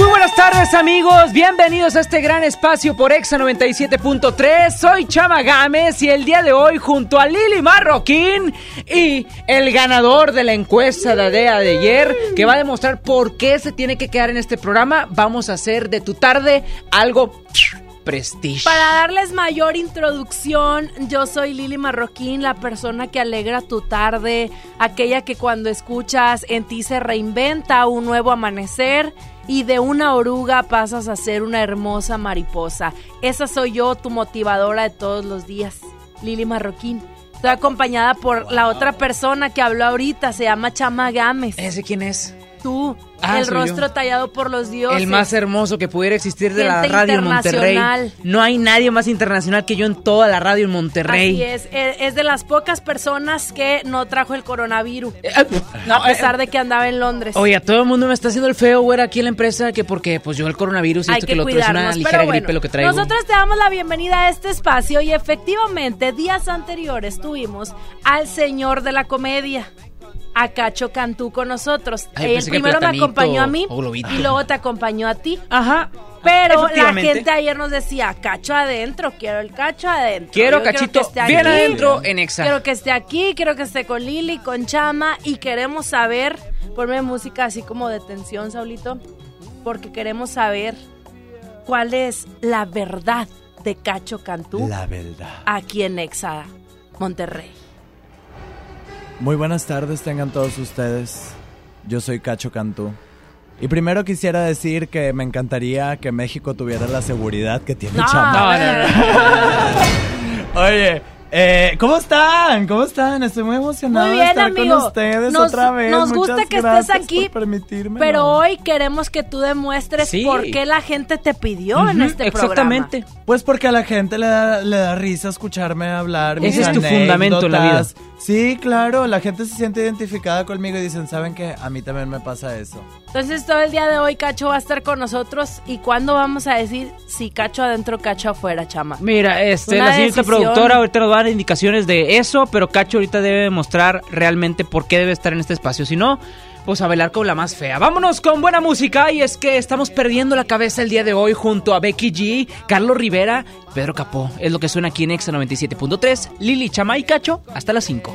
Muy buenas tardes amigos, bienvenidos a este gran espacio por Exa 97.3. Soy Chama Gámez y el día de hoy junto a Lili Marroquín y el ganador de la encuesta de ADEA de ayer que va a demostrar por qué se tiene que quedar en este programa, vamos a hacer de tu tarde algo prestige. Para darles mayor introducción, yo soy Lili Marroquín, la persona que alegra tu tarde, aquella que cuando escuchas en ti se reinventa un nuevo amanecer y de una oruga pasas a ser una hermosa mariposa. Esa soy yo, tu motivadora de todos los días, Lili Marroquín. Estoy acompañada por la otra persona que habló ahorita, se llama Chama Gámez. ¿Ese quién es? Tú, Ah, el rostro yo. tallado por los dioses. El más hermoso que pudiera existir de la radio en Monterrey. No hay nadie más internacional que yo en toda la radio en Monterrey. Así es, e- es de las pocas personas que no trajo el coronavirus. Eh, no, a pesar eh, de que andaba en Londres. Oye, a todo el mundo me está haciendo el feo, güey, aquí en la empresa, que porque pues yo el coronavirus y esto que que lo otro es una ligera bueno, gripe lo que traigo. nosotros te damos la bienvenida a este espacio y efectivamente días anteriores tuvimos al señor de la comedia. A Cacho Cantú con nosotros. Ay, Él primero me acompañó a mí y luego te acompañó a ti. Ajá. Pero la gente ayer nos decía, cacho adentro, quiero el cacho adentro. Quiero Yo cachito que esté bien aquí, adentro en Exa. Quiero que esté aquí, quiero que esté con Lili, con Chama y queremos saber, ponme música así como de tensión, Saulito, porque queremos saber cuál es la verdad de Cacho Cantú La verdad. aquí en Exa Monterrey. Muy buenas tardes tengan todos ustedes. Yo soy Cacho Cantú. Y primero quisiera decir que me encantaría que México tuviera la seguridad que tiene No, Chama. No, no, no. Oye, eh, ¿cómo están? ¿Cómo están? Estoy muy emocionado Muy de bien, estar amigo. con ustedes Nos- otra vez. nos Muchas gusta que estés gracias aquí, por permitírmelo. Pero hoy queremos que tú demuestres Sí. por qué la gente te pidió en este Exactamente. Pues porque a la gente le da, le da risa escucharme hablar. mis Ese es tu fundamento en la vida. Sí, claro, la gente se siente identificada conmigo y dicen, ¿saben qué? A mí también me pasa eso. Entonces todo el día de hoy Cacho va a estar con nosotros y cuándo vamos a decir si Cacho adentro, Cacho afuera, chama. Mira, este, Una la señorita decisión. productora ahorita nos va a dar indicaciones de eso, pero Cacho ahorita debe demostrar realmente por qué debe estar en este espacio. Si no, pues a bailar con la más fea. Vámonos con buena música y es que estamos perdiendo la cabeza el día de hoy junto a Becky G, Carlos Rivera, Pedro Capó. Es lo que suena aquí en Exa 97.3, Lili Chama y Cacho hasta las 5.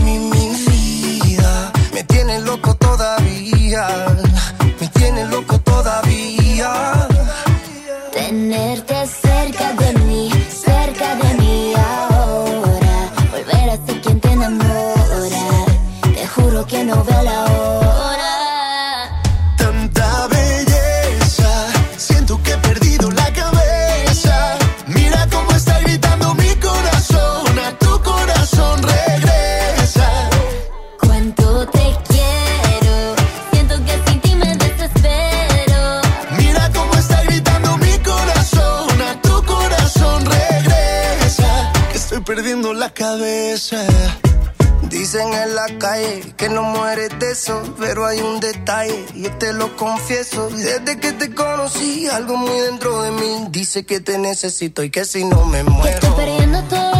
dice que te necesito y que si no me muero. estoy perdiendo todo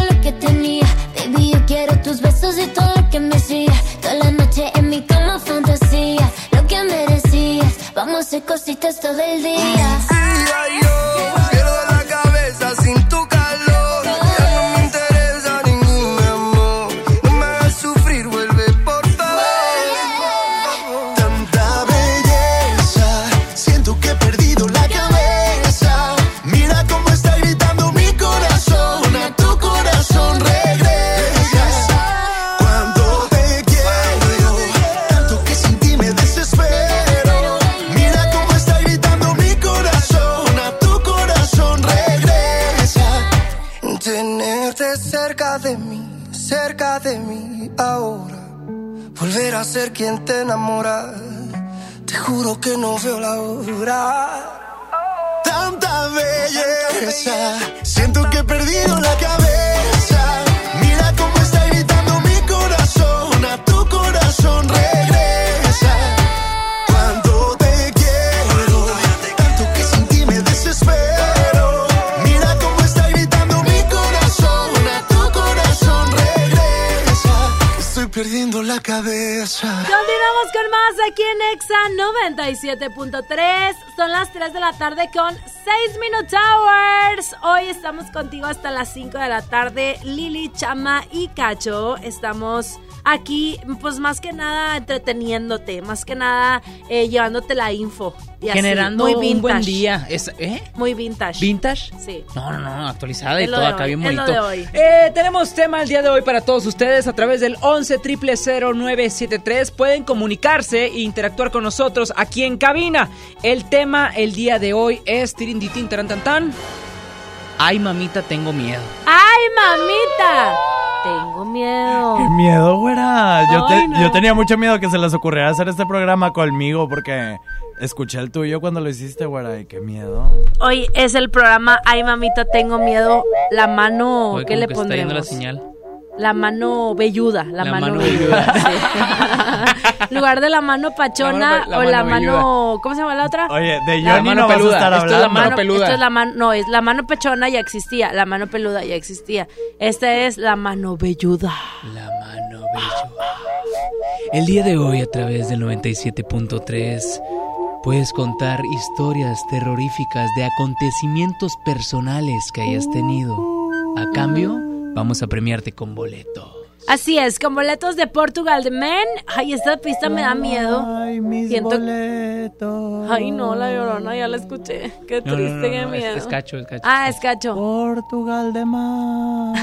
aquí en Exa 97.3. Son las 3 de la tarde con 6 Minute Hours. Hoy estamos contigo hasta las 5 de la tarde. Lili, Chama y Cacho. Estamos aquí, pues más que nada entreteniéndote, más que nada eh, llevándote la info. Y así, Generando muy un buen día. Es- ¿Eh? Muy vintage. ¿Vintage? Sí. No, no, no, actualizada y Es lo todo acá hoy, bien es lo bonito. de hoy. Eh, tenemos tema el día de hoy para todos ustedes a través del 11 0973. Pueden comunicarse e interactuar con nosotros aquí en cabina. El tema el día de hoy es tirinditín tarantantan. Ay, mamita, tengo miedo. ¡Ay, mamita! Tengo miedo. ¡Qué miedo, güera! Yo, te- no. yo tenía mucho miedo que se les ocurriera hacer este programa conmigo porque escuché el tuyo cuando lo hiciste, güera, y qué miedo. Hoy es el programa Ay, mamita, tengo miedo. La mano, Hoy ¿qué como le que está yendo la pondremos? señal. La mano velluda, la, La mano, mano velluda. sí. En lugar de la mano pachona La mano pe- la o la mano mano, ¿cómo se llama la otra? Oye, de La Johnny mano no vas a peluda, esto es la mano peluda. Esto es la mano, no, es la mano pechona ya existía, la mano peluda ya existía. Esta es la mano velluda. La mano bello. El día de hoy a través del 97.3 puedes contar historias terroríficas de acontecimientos personales que hayas tenido. A cambio, vamos a premiarte con boleto. Así es, con boletos de Portugal de Men. Ay, esta pista me da miedo. Ay, mis Siento- boletos. Ay, no, la llorona, ya la escuché. Qué No, triste, no, qué no, miedo. Es, cacho, es cacho. Ah, es cacho. Portugal de mar.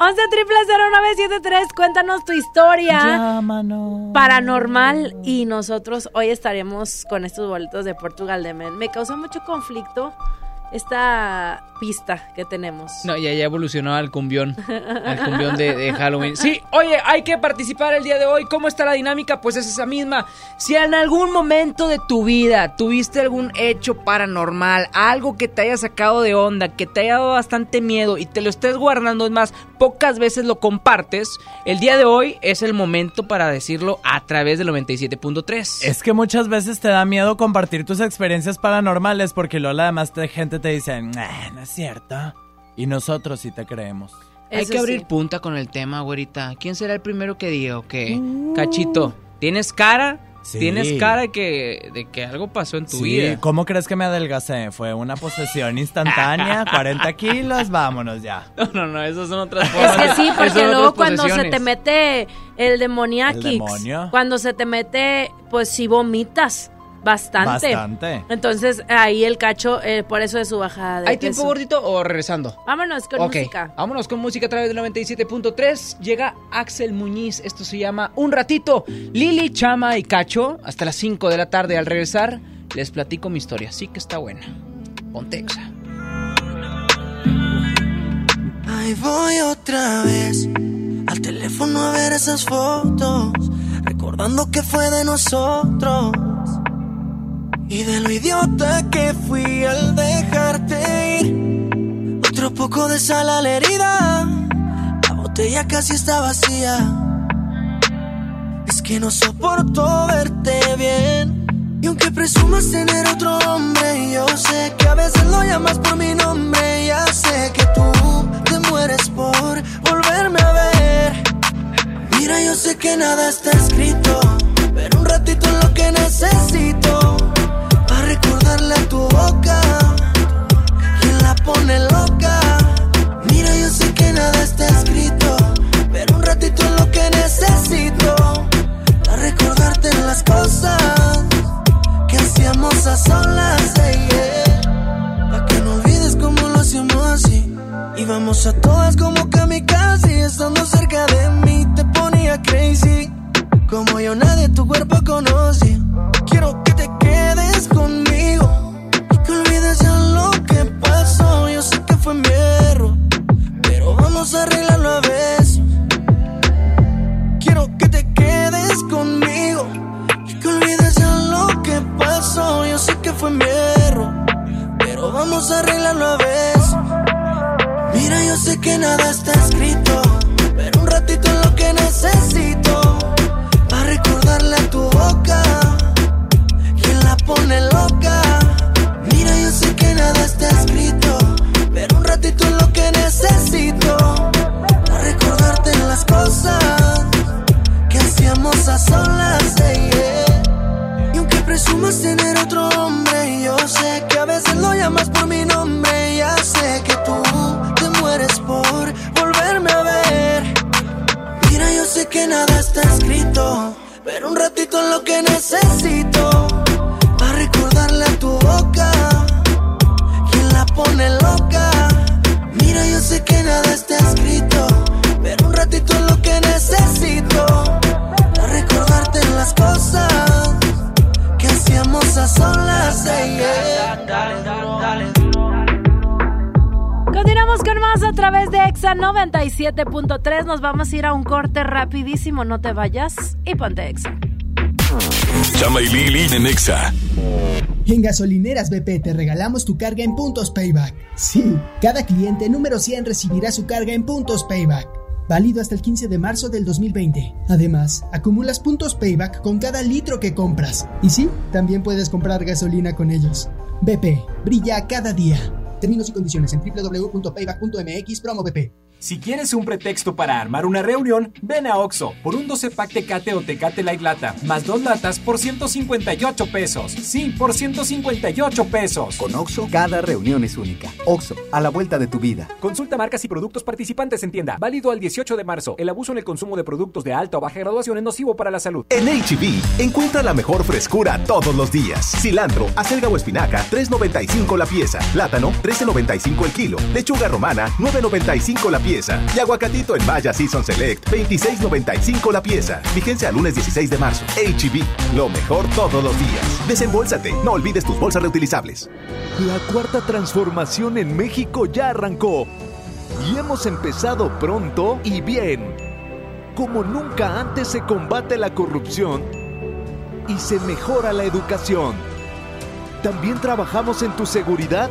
11 triple 0973, cuéntanos tu historia Llámanos. paranormal y nosotros hoy estaremos con estos boletos de Portugal de Men. Me causa mucho conflicto esta pista que tenemos. No, ya, ya evolucionó al cumbión. Al cumbión de, de Halloween. Sí, oye, hay que participar el día de hoy. ¿Cómo está la dinámica? Pues es esa misma. Si en algún momento de tu vida tuviste algún hecho paranormal, algo que te haya sacado de onda, que te haya dado bastante miedo y te lo estés guardando, es más, pocas veces lo compartes, el día de hoy es el momento para decirlo a través del 97.3. Es que muchas veces te da miedo compartir tus experiencias paranormales porque luego la demás te- gente te dice, "Nah, no es cierto. Y nosotros sí te creemos. Hay Eso que abrir sí. punta con el tema, güerita. ¿Quién será el primero que diga o qué? Cachito, ¿tienes cara? Sí. Tienes cara de que, de que algo pasó en tu Sí, vida. ¿cómo crees que me adelgacé? Fue una posesión instantánea, 40 kilos, vámonos ya. No, no, no, esas son otras Es formas. que sí, porque luego cuando se te mete el demoniaquix, ¿El demonio? cuando se te mete, pues sí vomitas bastante. Bastante. Entonces ahí el cacho, eh, por eso es su bajada de ¿Hay tiempo gordito o regresando? Vámonos con música. vámonos con música a través del 97.3. Llega Axel Muñiz, esto se llama Un Ratito. Lili, Chama y Cacho, hasta las 5 de la tarde al regresar, les platico mi historia. Sí que está buena. Pontexa. Ahí voy otra vez al teléfono a ver esas fotos, recordando que fue de nosotros y de lo idiota que fui al dejarte ir. Otro poco de sal a la herida, la botella casi está vacía. Es que no soporto verte bien. Y aunque presumas tener otro hombre, yo sé que a veces lo llamas por mi nombre. Ya sé que tú te mueres por volverme a ver. Mira, yo sé que nada está escrito, pero un ratito es lo que necesito. Para recordarle a tu boca, quien la pone loca. Mira, yo sé que nada está escrito, pero un ratito es lo que necesito. Para recordarte las cosas que hacíamos a solas, yeah, yeah. Pa' que no olvides cómo lo hacíamos así. Íbamos a todas como kamikaze, estando cerca de mí te ponía crazy. Como yo nadie tu cuerpo conoce. Quiero que te quedes conmigo fue mi error, pero vamos a arreglarlo a veces. Quiero que te quedes conmigo y que olvides ya lo que pasó. Yo sé que fue mi error, pero vamos a arreglarlo a veces. Mira, yo sé que nada está escrito, pero un ratito es lo que necesito para recordarle a tu boca quien la pone loca. Ratito es lo que necesito. Para recordarte las cosas que hacíamos a solas. eh, yeah. Y aunque presumas tener otro hombre, yo sé que a veces lo llamas por mi nombre. Ya sé que tú te mueres por volverme a ver. Mira, yo sé que nada está escrito, pero un ratito es lo que necesito. Nada está escrito, pero un ratito es lo que necesito. Para recordarte las cosas que hacíamos a solas. eh, yeah. Continuamos con más a través de Exa 97.3. Nos vamos a ir a un corte rapidísimo. No te vayas y ponte Exa. Chama y Lili en Exa. En Gasolineras BP te regalamos tu carga en puntos payback. Sí, cada cliente número 100 recibirá su carga en puntos payback. Válido hasta el 15 de marzo del 2020. Además, acumulas puntos payback con cada litro que compras. Y sí, también puedes comprar gasolina con ellos. BP, brilla cada día. Términos y condiciones en www.payback.mx promo BP. Si quieres un pretexto para armar una reunión, ven a Oxo por un 12 pack Tecate o Tecate Light Lata, más dos latas por 158 pesos. Sí, por 158 pesos. Con Oxo, cada reunión es única. Oxo, a la vuelta de tu vida. Consulta marcas y productos participantes en tienda. Válido al 18 de marzo. El abuso en el consumo de productos de alta o baja graduación es nocivo para la salud. En HB, encuentra la mejor frescura todos los días. Cilantro, acelga o espinaca, 3.95 la pieza. Plátano, 13.95 el kilo. Lechuga romana, 9.95 la pieza. Y aguacatito en Maya Season Select, 26.95 la pieza. Vigencia al lunes 16 de marzo. HB, lo mejor todos los días. Desembolsate, no olvides tus bolsas reutilizables. La cuarta transformación en México ya arrancó y hemos empezado pronto y bien. Como nunca antes se combate la corrupción y se mejora la educación. También trabajamos en tu seguridad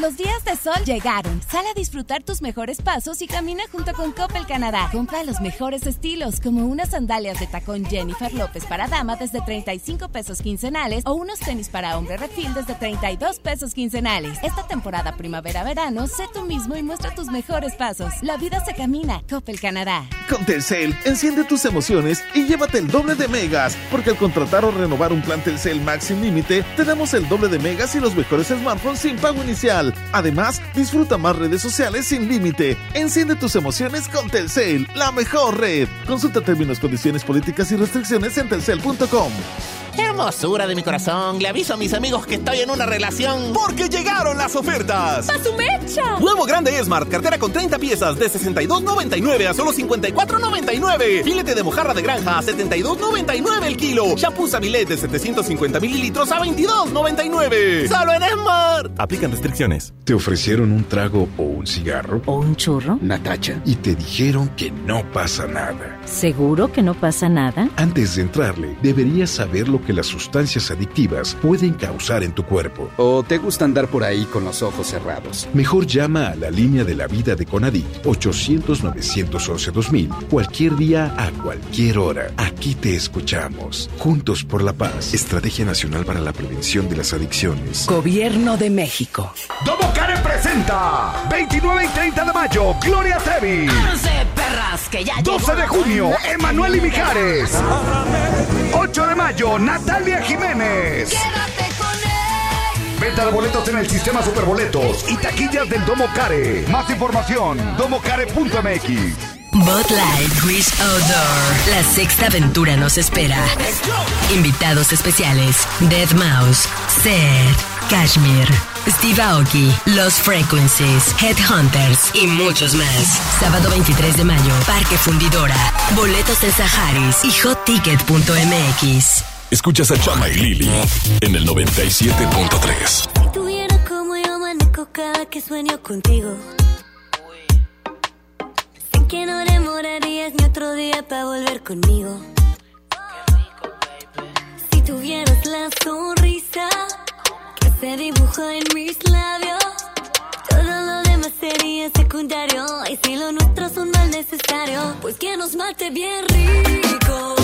Los días de sol llegaron. Sal a disfrutar tus mejores pasos y camina junto con Coppel Canadá. Compra los mejores estilos, como unas sandalias de tacón Jennifer López para dama desde 35 pesos quincenales o unos tenis para hombre refil desde 32 pesos quincenales. Esta temporada primavera-verano, sé tú mismo y muestra tus mejores pasos. La vida se camina. Coppel Canadá. Con Telcel, enciende tus emociones y llévate el doble de megas, porque al contratar o renovar un plan Telcel Max sin límite, tenemos el doble de megas y los mejores smartphones sin pago inicial. Además, disfruta más redes sociales sin límite. Enciende tus emociones con Telcel, la mejor red. Consulta términos, condiciones políticas y restricciones en telcel.com. Hermosura de mi corazón, le aviso a mis amigos que estoy en una relación. Porque llegaron las ofertas. ¡A su mecha! Nuevo grande Smart, cartera con 30 piezas de 62.99 a solo 54.99. Filete de mojarra de granja a 72.99 el kilo. Shampoo Sabilet de 750 mililitros a 22.99. Solo en Smart. Aplican restricciones. ¿Te ofrecieron un trago o un cigarro? ¿O un churro? Natacha. Y te dijeron que no pasa nada. ¿Seguro que no pasa nada? Antes de entrarle, deberías saber lo que las sustancias adictivas pueden causar en tu cuerpo. ¿O te gusta andar por ahí con los ojos cerrados? Mejor llama a la línea de la vida de Conadic 800-911-2000 cualquier día a cualquier hora. Aquí te escuchamos. Juntos por la paz. Estrategia Nacional para la Prevención de las Adicciones. Gobierno de México. Domo Care presenta 29 y 30 de mayo Gloria Trevi. perras que ya 12 de junio Emanuel y Mijares. 8 de mayo Natalia Jiménez. Quédate con él. Venta de boletos en el sistema Superboletos y taquillas del Domo Care. Más información domocare.mx. Bud Light Wish Outdoor. La sexta aventura nos espera. Invitados especiales: Dead Mouse, Seth, Kashmir, Steve Aoki, Los Frequencies, Headhunters y muchos más. Sábado 23 de mayo, Parque Fundidora. Boletos en Saharis y hotticket.mx. Escuchas a Chama y Lili en el 97.3. Si tuviera como yo manejo cada que sueño contigo. Sé que no demorarías ni otro día para volver conmigo. Si tuvieras la sonrisa se dibuja en mis labios, todo lo demás sería secundario. Y si lo nuestro es un mal necesario, pues que nos mate bien rico,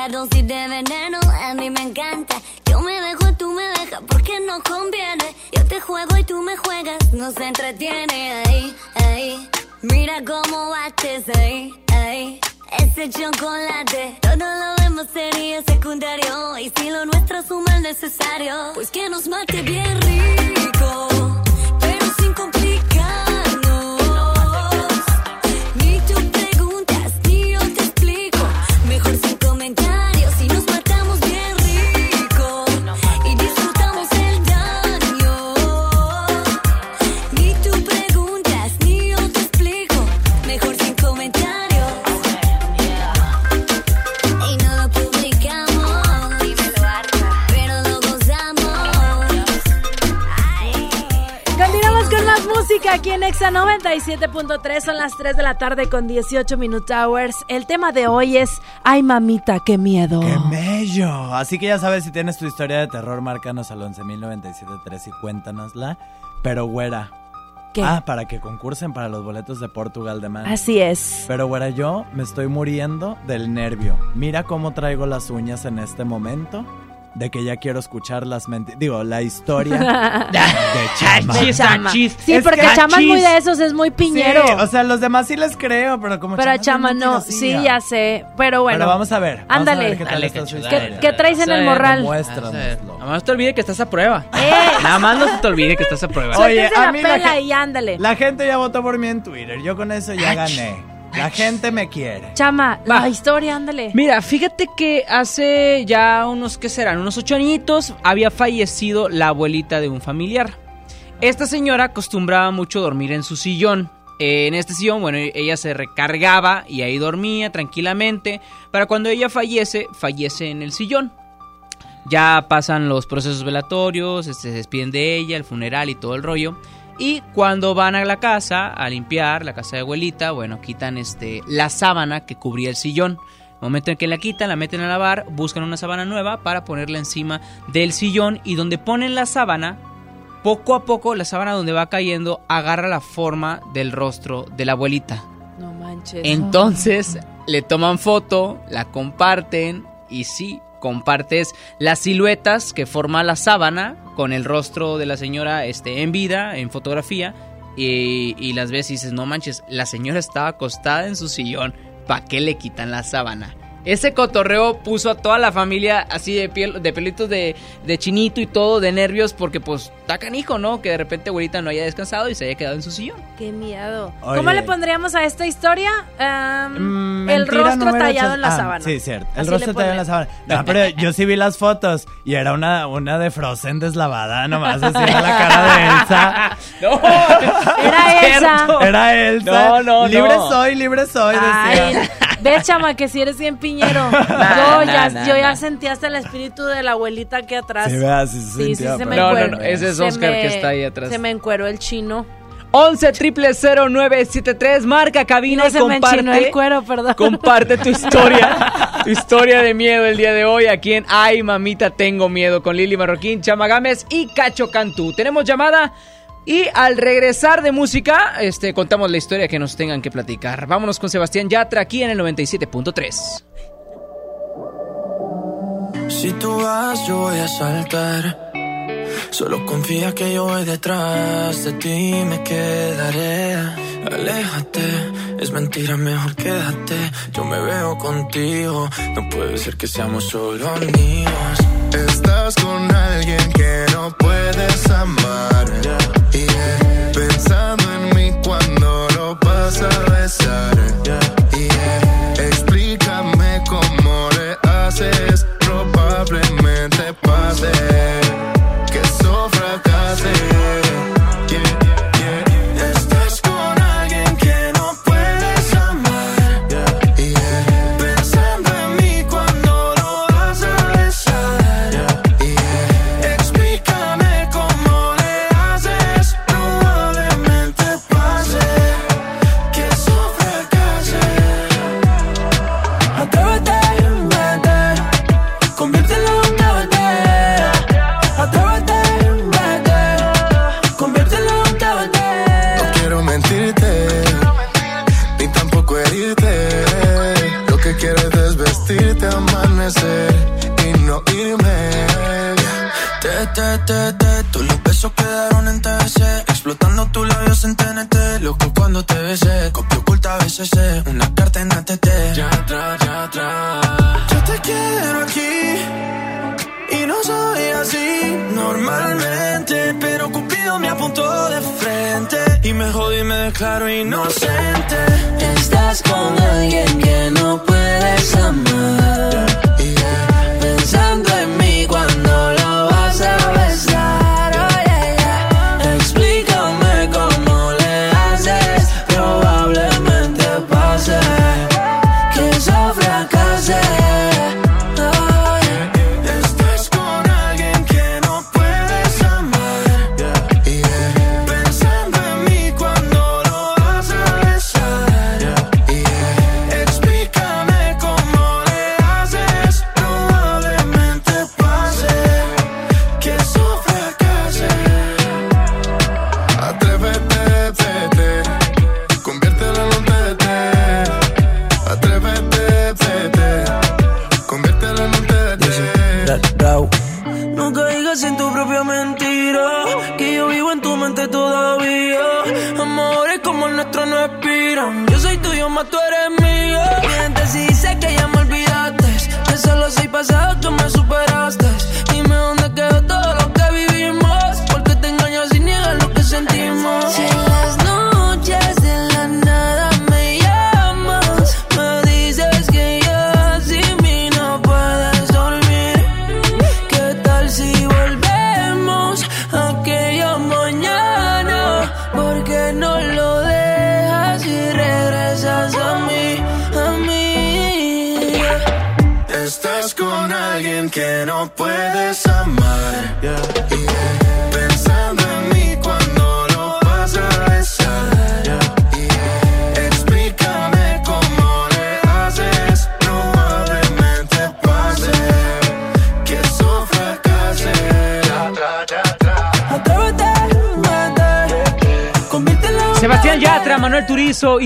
Esa dosis de veneno a mí me encanta. Yo me dejo y tú me dejas porque no conviene. Yo te juego y tú me juegas, nos entretiene ahí, ahí. Mira cómo bates ahí, ahí. Ese chocolate, todo lo demás sería secundario. Y si lo nuestro es un mal necesario, pues que nos mate bien rico, 97.3. Son las 3 de la tarde con 18 Minute Hours. El tema de hoy es Ay, mamita, qué miedo. ¡Qué bello! Así que ya sabes, si tienes tu historia de terror, márcanos al 11.097.3 y cuéntanosla. Pero, güera. ¿Qué? Ah, para que concursen para los boletos de Portugal de Man. Así es. Pero, güera, yo me estoy muriendo del nervio. Mira cómo traigo las uñas en este momento. De que ya quiero escuchar las mentiras. Digo, la historia de Chama. De Chama. Sí, Es porque que- Chama es muy de esos, es muy piñero. Sí, o sea, los demás sí les creo, pero como pero a Chama Chama no, sí, ya sé. Pero bueno. Pero vamos a ver. vamos a Ándale. ver qué tal dale. ¿Qué traes en el morral? Demuéstranoslo. Nada más no te olvides que estás a prueba. Eh. Nada más no se te olvide que estás a prueba. Oye, a la mí la pela gen- y ándale. La gente ya votó por mí en Twitter. Yo con eso ya gané. La gente me quiere. Chama, la historia, ándale. Mira, fíjate que hace ya unos, ¿qué serán? Unos ocho añitos había fallecido la abuelita de un familiar. Esta señora acostumbraba mucho dormir en su sillón. Eh, En este sillón, bueno, ella se recargaba y ahí dormía tranquilamente. Para cuando ella fallece, fallece en el sillón. Ya pasan los procesos velatorios, este, se despiden de ella, el funeral y todo el rollo. Y cuando van a la casa a limpiar, la casa de abuelita, bueno, quitan este, la sábana que cubría el sillón. El momento en que la quitan, la meten a lavar, buscan una sábana nueva para ponerla encima del sillón y donde ponen la sábana, poco a poco la sábana donde va cayendo agarra la forma del rostro de la abuelita. No manches. Entonces le toman foto, la comparten y sí, compartes las siluetas que forma la sábana con el rostro de la señora este, en vida, en fotografía, y, y las ves y dices, no manches, la señora estaba acostada en su sillón, ¿para qué le quitan la sábana? Ese cotorreo puso a toda la familia así de piel, de pelitos de, de chinito y todo, de nervios, porque pues está canijo, ¿no? Que de repente abuelita no haya descansado y se haya quedado en su sillón. Qué miedo. Oye. ¿Cómo le pondríamos a esta historia? Am, Mm, el rostro tallado ocho- en la ah, sábana. Sí, cierto. El Así rostro tallado en la sábana. No, pero yo sí vi las fotos y era una, una de Frozen deslavada, nomás así era la cara de Elsa. No, Era Elsa. Era Elsa. No, no, Libre no. soy, libre soy, Ay, decía. ve, chama, que si eres bien piñero. yo nah, ya, nah, yo ya nah. sentí hasta el espíritu de la abuelita aquí atrás. Sí, vea, sí se sí, se me No, no, no, ese es Oscar me- que está ahí atrás. Se me encueró el chino. 11 triple 0973 marca cabina No se comparte. enchinó el cuero, perdón. Comparte tu historia, tu historia de miedo el día de hoy aquí en Ay Mamita Tengo Miedo con Lili Marroquín, Chama Gámez y Cacho Cantú. Tenemos llamada y al regresar de música, este, contamos la historia que nos tengan que platicar. Vámonos con Sebastián Yatra aquí en el 97.3. Si tú vas, yo voy a saltar. Solo confía que yo voy detrás de ti, me quedaré. Aléjate, es mentira, mejor quédate. Yo me veo contigo, no puede ser que seamos solo amigos. Estás con alguien que no puedes amar. Yeah. Pensando en mí cuando lo vas a besar. Yeah.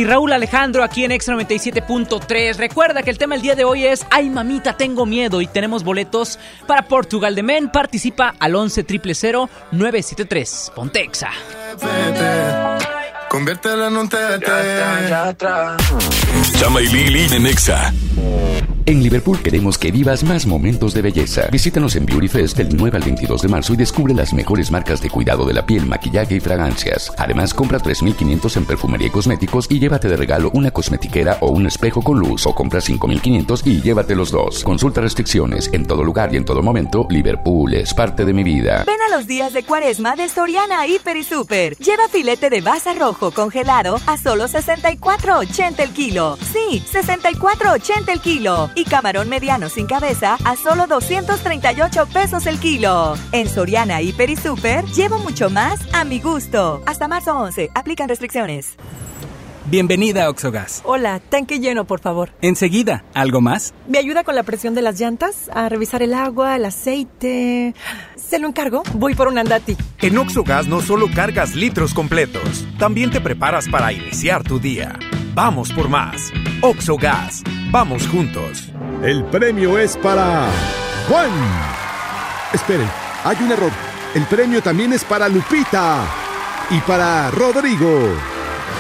Y Raúl Alejandro aquí en X 97.3. Recuerda que el tema del día de hoy es Ay mamita, tengo miedo y tenemos boletos para Portugal de Men. Participa al 11 000 973. Pontexa. Vete. Conviértelo en un. Chama y Lili en Nexa. En Liverpool queremos que vivas más momentos de belleza. Visítanos en Beauty Fest del 9 al 22 de marzo y descubre las mejores marcas de cuidado de la piel, maquillaje y fragancias. Además, compra 3.500 en perfumería y cosméticos y llévate de regalo una cosmetiquera o un espejo con luz o compra 5.500 y llévate los dos. Consulta restricciones. En todo lugar y en todo momento, Liverpool es parte de mi vida. Ven a los días de cuaresma de Soriana Hiper y Super. Lleva filete de baza rojo congelado a solo 64.80 el kilo. Sí, 64.80 el kilo. Y camarón mediano sin cabeza a solo 238 pesos el kilo. En Soriana Hiper y Super llevo mucho más a mi gusto. Hasta marzo 11. Aplican restricciones. Bienvenida a Oxogas. Hola, tanque lleno, por favor. Enseguida, ¿algo más? ¿Me ayuda con la presión de las llantas? A revisar el agua, el aceite. ¿Se lo encargo? Voy por un andati. En Oxogas no solo cargas litros completos, también te preparas para iniciar tu día. Vamos por más. Oxogas. Vamos juntos. El premio es para Juan. Esperen, hay un error. El premio también es para Lupita y para Rodrigo.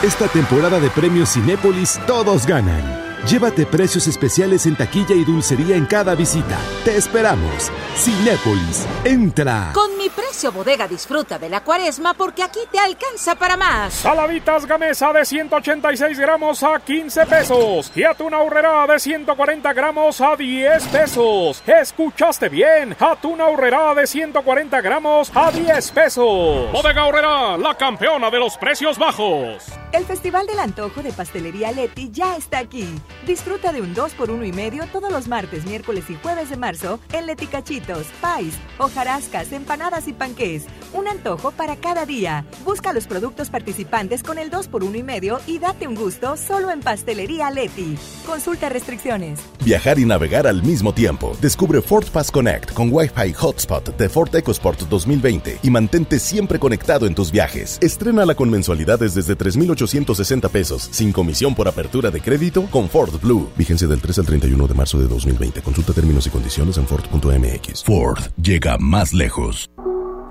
Esta temporada de premios Cinépolis todos ganan. Llévate precios especiales en taquilla y dulcería en cada visita. Te esperamos. Cinépolis, entra. Con mi precio bodega disfruta de la cuaresma porque aquí te alcanza para más. Saladitas Gamesa de 186 gramos a 15 pesos y atún ahorrera de 140 gramos a 10 pesos. ¿Escuchaste bien? Atún ahorrera de 140 gramos a 10 pesos. Bodega ahorrera, la campeona de los precios bajos. El Festival del Antojo de Pastelería Leti ya está aquí. Disfruta de un 2 por 1 y medio todos los martes, miércoles y jueves de marzo en Leti Cachitos, Pais, hojarascas, empanadas y panqués. Un antojo para cada día. Busca los productos participantes con el 2 por 1 y medio y date un gusto solo en Pastelería Leti. Consulta restricciones. Viajar y navegar al mismo tiempo. Descubre Ford Pass Connect con Wi-Fi Hotspot de Ford EcoSport 2020 y mantente siempre conectado en tus viajes. Estrénala con mensualidades desde 3,860 pesos, sin comisión por apertura de crédito con Ford Blue. Vigencia del 3 al 31 de marzo de 2020. Consulta términos y condiciones en Ford.mx. Ford llega más lejos.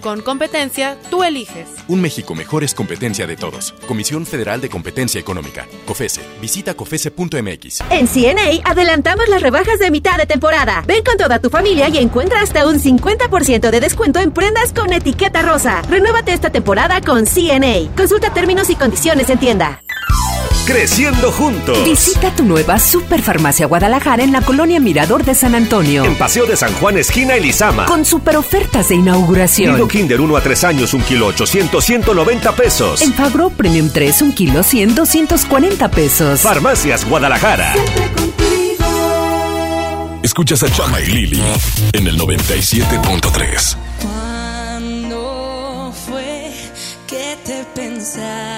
Con competencia, tú eliges. Un México mejor es competencia de todos. Comisión Federal de Competencia Económica. COFESE. Visita COFESE.mx. En CNA adelantamos las rebajas de mitad de temporada. Ven con toda tu familia y encuentra hasta un 50% de descuento en prendas con etiqueta rosa. Renuévate esta temporada con CNA. Consulta términos y condiciones en tienda. Creciendo juntos. Visita tu nueva Superfarmacia Guadalajara en la colonia Mirador de San Antonio. En Paseo de San Juan, esquina Elizama. Con super ofertas de inauguración. Nido Kinder 1 a 3 años, 1 kilo 800, 190 pesos. En Fagro Premium 3, 1 kilo 100, 240 pesos. Farmacias Guadalajara. Escuchas a Chama y Lili en el 97.3. ¿Cuándo fue que te pensaste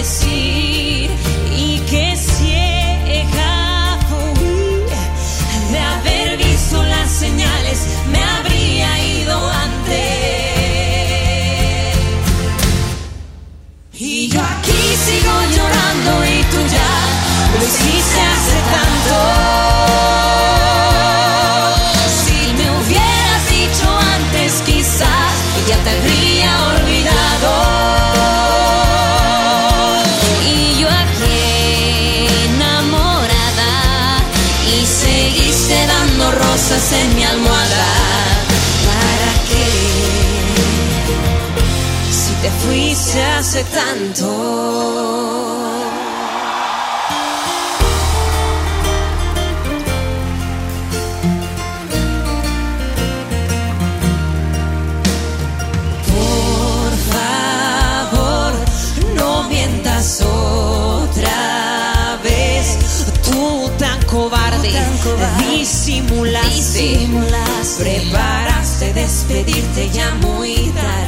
Y que ciega fui de haber visto las señales, me habría ido antes. Y yo aquí sigo llorando y tú ya lo hiciste hace. hace tanto. otra vez. Tú tan cobarde, Tú tan cobarde disimulaste, preparaste despedirte ya muy tarde.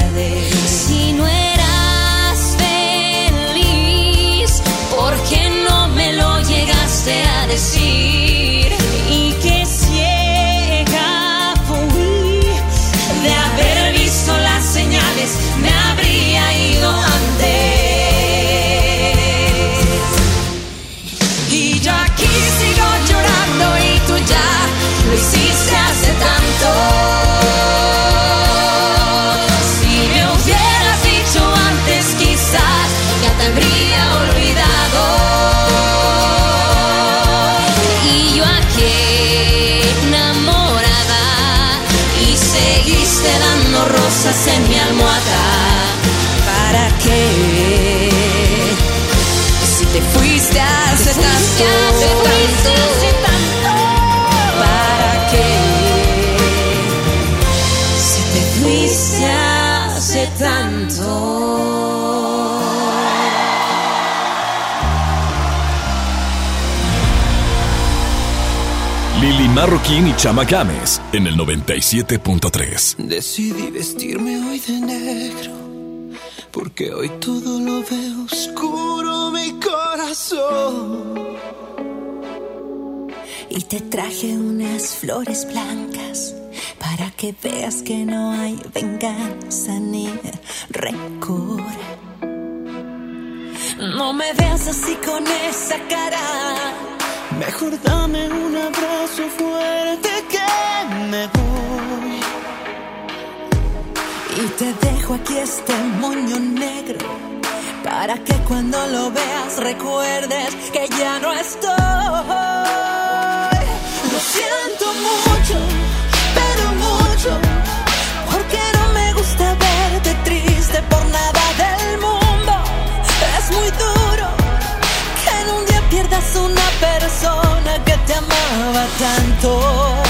Odyssey. Lili Marroquín y Chama Games en el 97.3. Decidí vestirme hoy de negro, porque hoy todo lo veo oscuro mi corazón y te traje unas flores blancas para que veas que no hay venganza ni rencor. No me veas así con esa cara. Mejor dame un abrazo fuerte que me voy. Y te dejo aquí este moño negro para que cuando lo veas recuerdes que ya no estoy siento mucho, pero mucho, porque no me gusta verte triste por nada del mundo. Es muy duro que en un día pierdas una persona que te amaba tanto.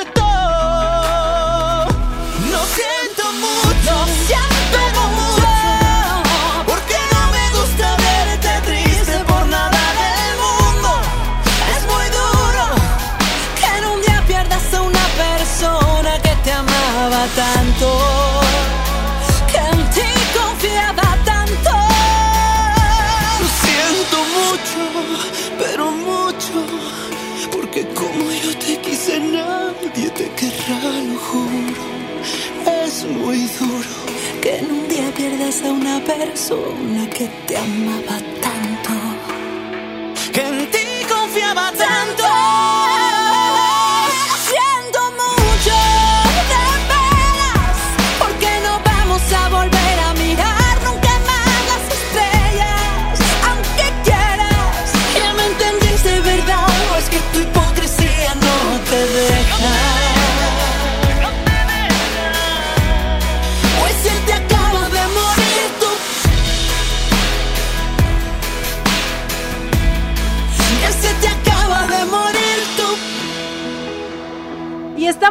persona que te amaba tanto, que en ti confiaba tanto.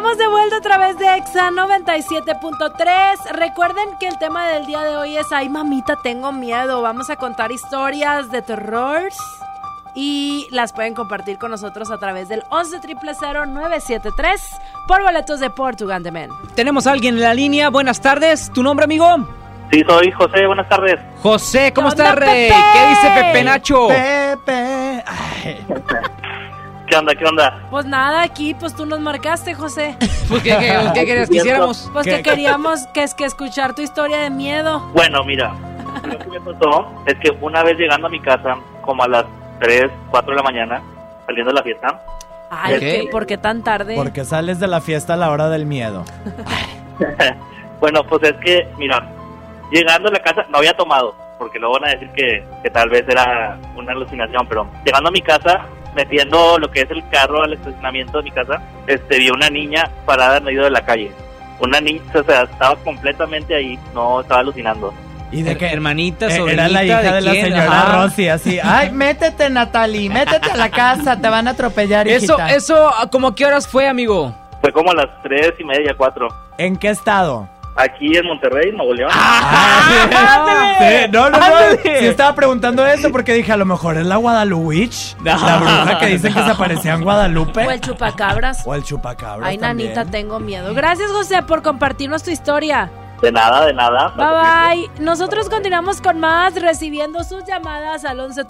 Estamos de vuelta a través de EXA 97.3. Recuerden que el tema del día de hoy es Ay mamita, tengo miedo. Vamos a contar historias de terrores y las pueden compartir con nosotros a través del 11 973 por boletos de Portugal de Men. Tenemos a alguien en la línea. Buenas tardes. ¿Tu nombre, amigo? Sí, soy José. Buenas tardes. José, ¿cómo estás, Rey? ¿Qué dice Pepe Nacho? Pepe. ¿Qué onda? ¿Qué onda? Pues nada, aquí pues tú nos marcaste, José. Pues, ¿qué, qué, qué querías que hiciéramos? Pues ¿Qué? que queríamos que es que escuchar tu historia de miedo. Bueno, mira, lo que me pasó es que una vez llegando a mi casa, como a las 3, 4 de la mañana, saliendo de la fiesta, Ay, Ok. ¿qué? ¿por qué tan tarde? porque sales de la fiesta a la hora del miedo. bueno, pues es que, mira, llegando a la casa, no había tomado, porque luego van a decir que, que tal vez era una alucinación, pero llegando a mi casa, metiendo lo que es el carro al estacionamiento de mi casa, este, vi una niña parada en medio de la calle. Una niña, o sea, estaba completamente ahí, no estaba alucinando. ¿Y de qué? Hermanita, Eh, sobrinita, Era la hija de, la señora Ajá. Rosy, así. Ay, métete, Natalie, métete a la casa, te van a atropellar, Eso, hijita. eso, ¿como qué horas fue, amigo? Fue como a las tres y media, cuatro. ¿En qué estado? Aquí en Monterrey, Nuevo León. Sí, no, no, no. Sí estaba preguntando eso porque dije, a lo mejor es la Guadaluwitch. La bruja que dicen que se aparecía en Guadalupe. O el chupacabras. O el chupacabra. Ay, nanita, tengo miedo. Gracias, José, por compartirnos tu historia. De nada, de nada. Bye bye. Nosotros continuamos con más, recibiendo sus llamadas al 11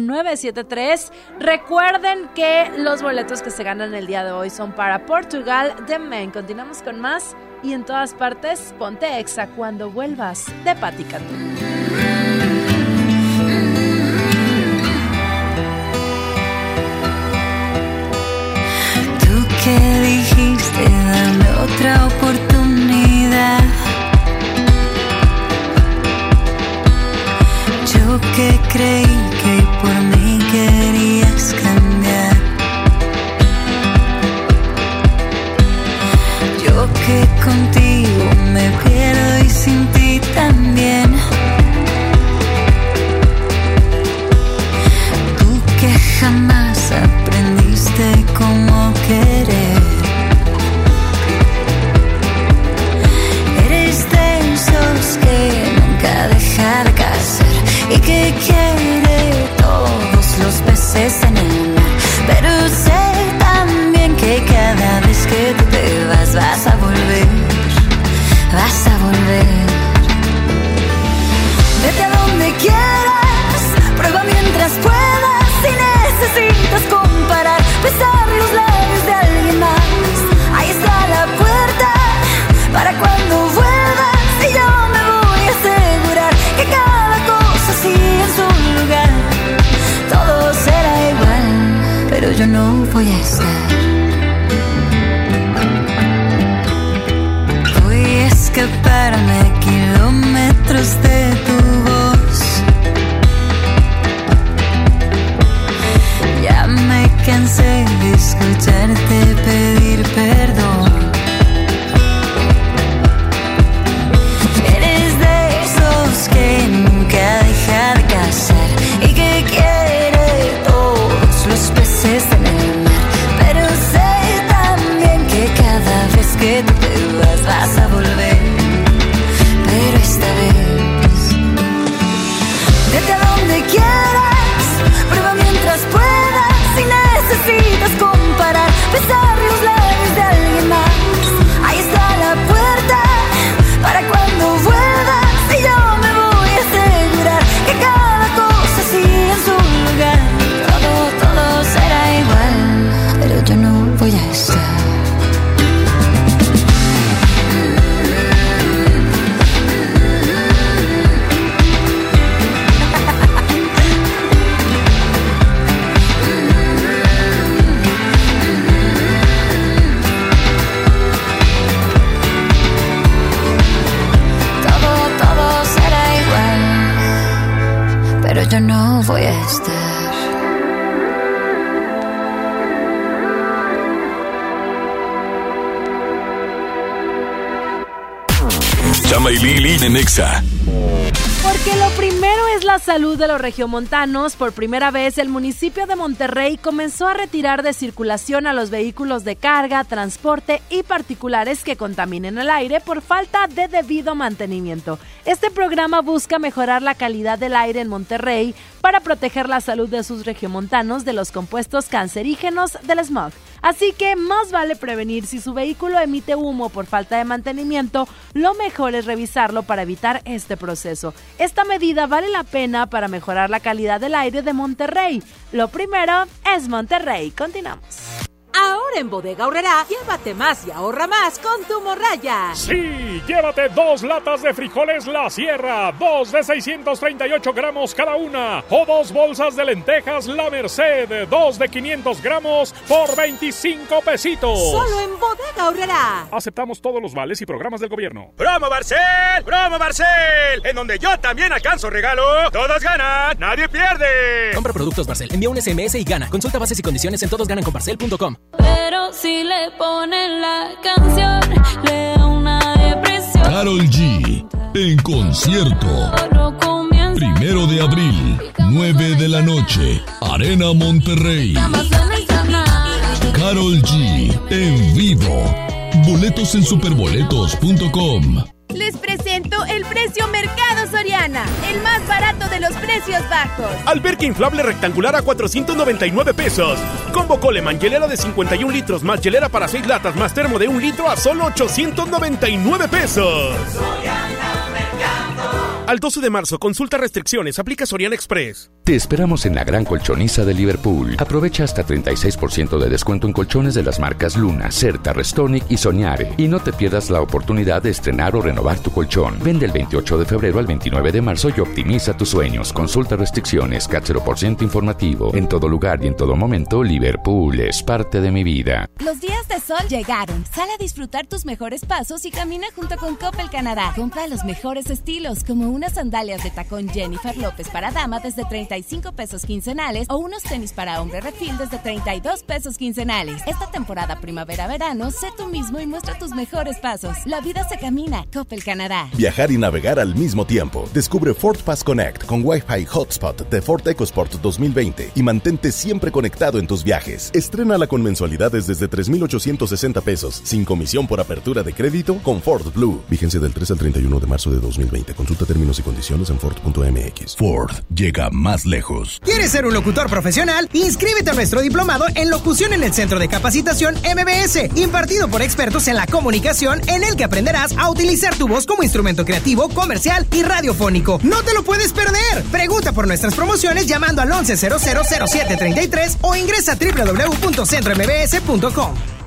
973 Recuerden que los boletos que se ganan el día de hoy son para Portugal de Men. Continuamos con más y en todas partes, ponte exa cuando vuelvas de Pati Cantú. Tú que dijiste dame otra oportunidad. Yo que creí que por mí que contigo me pierdo y sin ti también. Tú que jamás aprendiste cómo querer. Eres de esos que nunca deja de y que quiere todos los peces en el. Pero sé también que cada vez que te vas vas a vas a volver. Vete a donde quieras, prueba mientras puedas. Si necesitas comparar, besar los labios de alguien más. Ahí está la puerta para cuando vuelvas. Y yo me voy a asegurar que cada cosa sigue en su lugar. Todo será igual, pero yo no voy a estar. Escaparme kilómetros de tu voz. Ya me cansé de escucharte pedir perdón. En Exa. ¿Por Porque lo primero es la salud de los regiomontanos. Por primera vez, el municipio de Monterrey comenzó a retirar de circulación a los vehículos de carga, transporte y particulares que contaminen el aire por falta de debido mantenimiento. Este programa busca mejorar la calidad del aire en Monterrey para proteger la salud de sus regiomontanos de los compuestos cancerígenos del smog. Así que más vale prevenir si su vehículo emite humo por falta de mantenimiento, lo mejor es revisarlo para evitar este proceso. Esta medida vale la pena para mejorar la calidad del aire de Monterrey. Lo primero es Monterrey. Continuamos. Ahora en Bodega Horrera, llévate más y ahorra más con tu morraya. Sí, llévate dos latas de frijoles La Sierra, dos de 638 gramos cada una, o dos bolsas de lentejas La Merced, dos de 500 gramos por 25 pesitos. Solo en Bodega Horrera. Aceptamos todos los vales y programas del gobierno. ¡Promo Barcel! ¡Promo Barcel! En donde yo también alcanzo regalo. Todos ganan, nadie pierde. Compra productos Barcel, envía un SMS y gana. Consulta bases y condiciones en todosgananconbarcel.com. Pero si le ponen la canción, le da una depresión. Carol G. En concierto. Primero de abril, 9 de la noche. Arena Monterrey. Carol G. En vivo. Boletos en superboletos.com. Les presento el precio Mercado Soriana, el más barato de los precios bajos. Alberca inflable rectangular a 499 pesos. Combo Coleman, hielera de 51 litros más hielera para 6 latas más termo de 1 litro a solo 899 pesos. Al 12 de marzo, consulta restricciones, aplica Soriana Express. Te esperamos en la gran colchoniza de Liverpool. Aprovecha hasta 36% de descuento en colchones de las marcas Luna, Certa, Restonic y Soñare. Y no te pierdas la oportunidad de estrenar o renovar tu colchón. Vende el 28 de febrero al 29 de marzo y optimiza tus sueños. Consulta restricciones, CAT 0% informativo. En todo lugar y en todo momento, Liverpool es parte de mi vida. Los días de sol llegaron. Sal a disfrutar tus mejores pasos y camina junto con Coppel Canadá. Compra los mejores estilos, como unas sandalias de tacón Jennifer López para dama desde 35 pesos quincenales o unos tenis para hombre refil desde 32 pesos quincenales. Esta temporada primavera-verano, sé tú mismo y muestra tus mejores pasos. La vida se camina. Coppel Canadá. Viajar y navegar al mismo tiempo. Descubre Ford Pass Connect con Wi-Fi Hotspot de Ford EcoSport 2020 y mantente siempre conectado en tus viajes. Estrénala con mensualidades desde 3,860 pesos, sin comisión por apertura de crédito con Ford Blue. Vigencia del 3 al 31 de marzo de 2020. Consulta términos y condiciones en Ford.mx. Ford llega más lejos. ¿Quieres ser un locutor profesional? Inscríbete a nuestro diplomado en locución en el Centro de Capacitación MBS, impartido por expertos en la comunicación, en el que aprenderás a utilizar tu voz como instrumento creativo, comercial y radiofónico. ¡No te lo puedes perder! Pregunta por nuestras promociones llamando al 11000733 o ingresa a www.centrombs.com.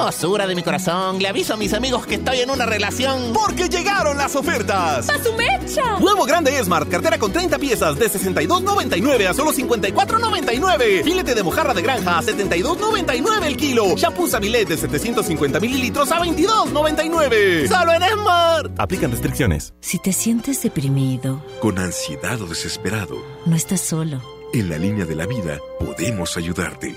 Hermosura de mi corazón, le aviso a mis amigos que estoy en una relación. Porque llegaron las ofertas. ¡A su mecha! Nuevo grande Esmart, cartera con 30 piezas de 62.99 a solo 54.99. Filete de mojarra de granja a 72.99 el kilo. Shampoo Sabilet de 750 mililitros a 22.99. Solo en Esmart. Aplican restricciones. Si te sientes deprimido, Con ansiedad o desesperado, no estás solo. en la línea de la vida podemos ayudarte.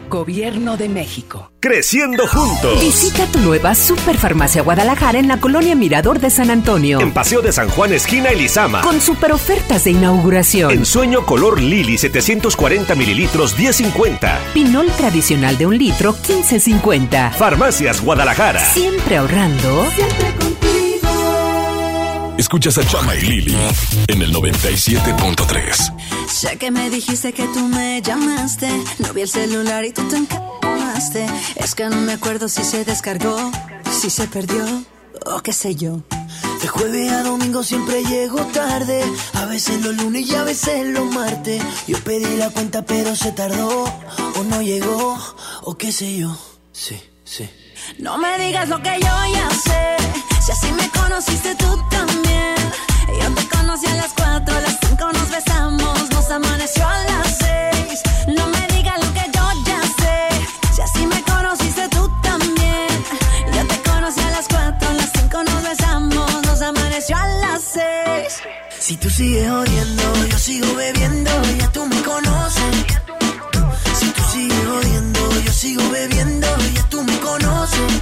Gobierno de México. Creciendo juntos. Visita tu nueva Superfarmacia Guadalajara en la colonia Mirador de San Antonio. En Paseo de San Juan, esquina Elizama. Con super ofertas de inauguración. En sueño color Lili, 740 mililitros, 10.50. Pinol tradicional de un litro, 15.50. Farmacias Guadalajara. Siempre ahorrando. Siempre Escuchas a Chama y Lili en el 97.3. Sé que me dijiste que tú me llamaste. No vi el celular y tú te encamaste. Es que no me acuerdo si se descargó Si se perdió, o qué sé yo. De jueves a domingo siempre llego tarde. A veces los lunes y a veces los martes. Yo pedí la cuenta pero se tardó. O no llegó, o qué sé yo. Sí, sí. No me digas lo que yo ya sé. Si así me conociste tú también. Yo te conocí a las cuatro, a las cinco nos besamos, nos amaneció a las seis. No me digas lo que yo ya sé. Si así me conociste tú también. Yo te conocí a las cuatro, a las cinco nos besamos, nos amaneció a las seis. Si tú sigues odiando, yo sigo bebiendo, ya tú me conoces. Si tú sigues odiando, yo sigo bebiendo, ya tú me conoces.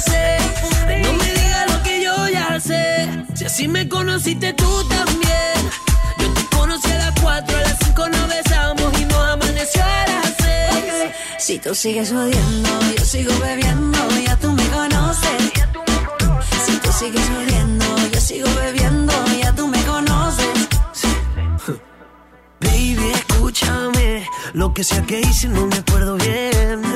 6. No me digas lo que yo ya sé. Si así me conociste tú también. Yo te conocí a las 4, a las 5 nos besamos y nos amaneció a las 6. Si tú sigues odiando, yo sigo bebiendo, ya tú me conoces. Si tú sigues odiando, yo sigo bebiendo, ya tú me conoces. Baby, escúchame. Lo que sea que hice no me acuerdo bien.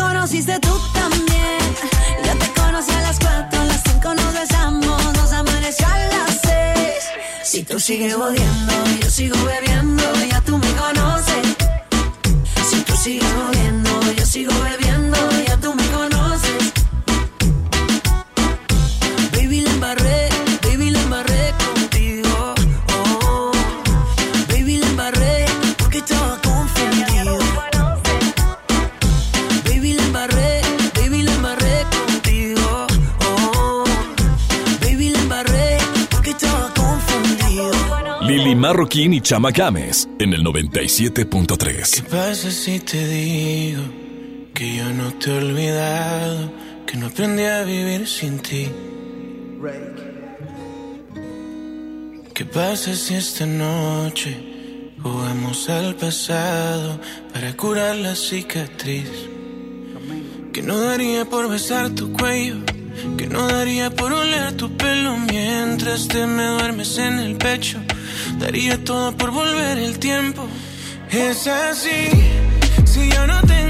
conociste tú también. Yo te conocí a las 4, a las 5 nos besamos, nos amaneció a las 6. Si tú sigues odiando, yo sigo bebiendo, ya tú Marroquín y Chama Games en el 97.3. ¿Qué pasa si te digo que yo no te he olvidado, que no aprendí a vivir sin ti? ¿Qué pasa si esta noche jugamos al pasado para curar la cicatriz? Que no daría por besar tu cuello, que no daría por oler tu pelo mientras te me duermes en el pecho. Daría todo por volver el tiempo. Es así, si yo no tengo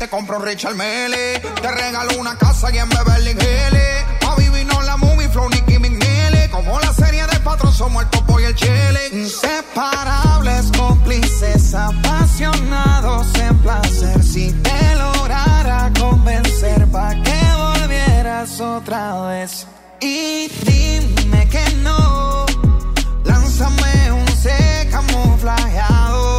Te compro Richard Mele. Te regalo una casa y en Beverly Hills. A vivir no la movie, flow, Nicky McNeely. Como la serie de patrón, somos el topo y el chile. Inseparables, cómplices apasionados en placer. Si te lograra convencer para que volvieras otra vez. Y dime que no, lánzame un C camuflajeado,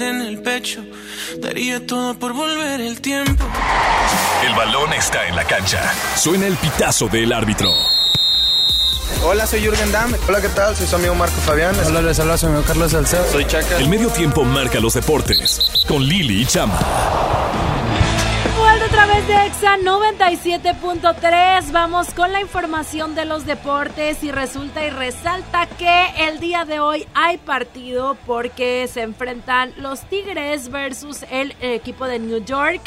en el pecho, daría todo por volver el tiempo. El balón está en la cancha. Suena el pitazo del árbitro. Hola, soy Jürgen Damm. Hola, ¿qué tal? Soy su amigo Marco Fabián. Hola, les habla su amigo Carlos Salcedo. Soy Chaca. El medio tiempo marca los deportes. Con Lili y Chama. Través de EXA 97.3. Vamos con la información de los deportes y resulta y resalta que el día de hoy hay partido porque se enfrentan los Tigres versus el equipo de New York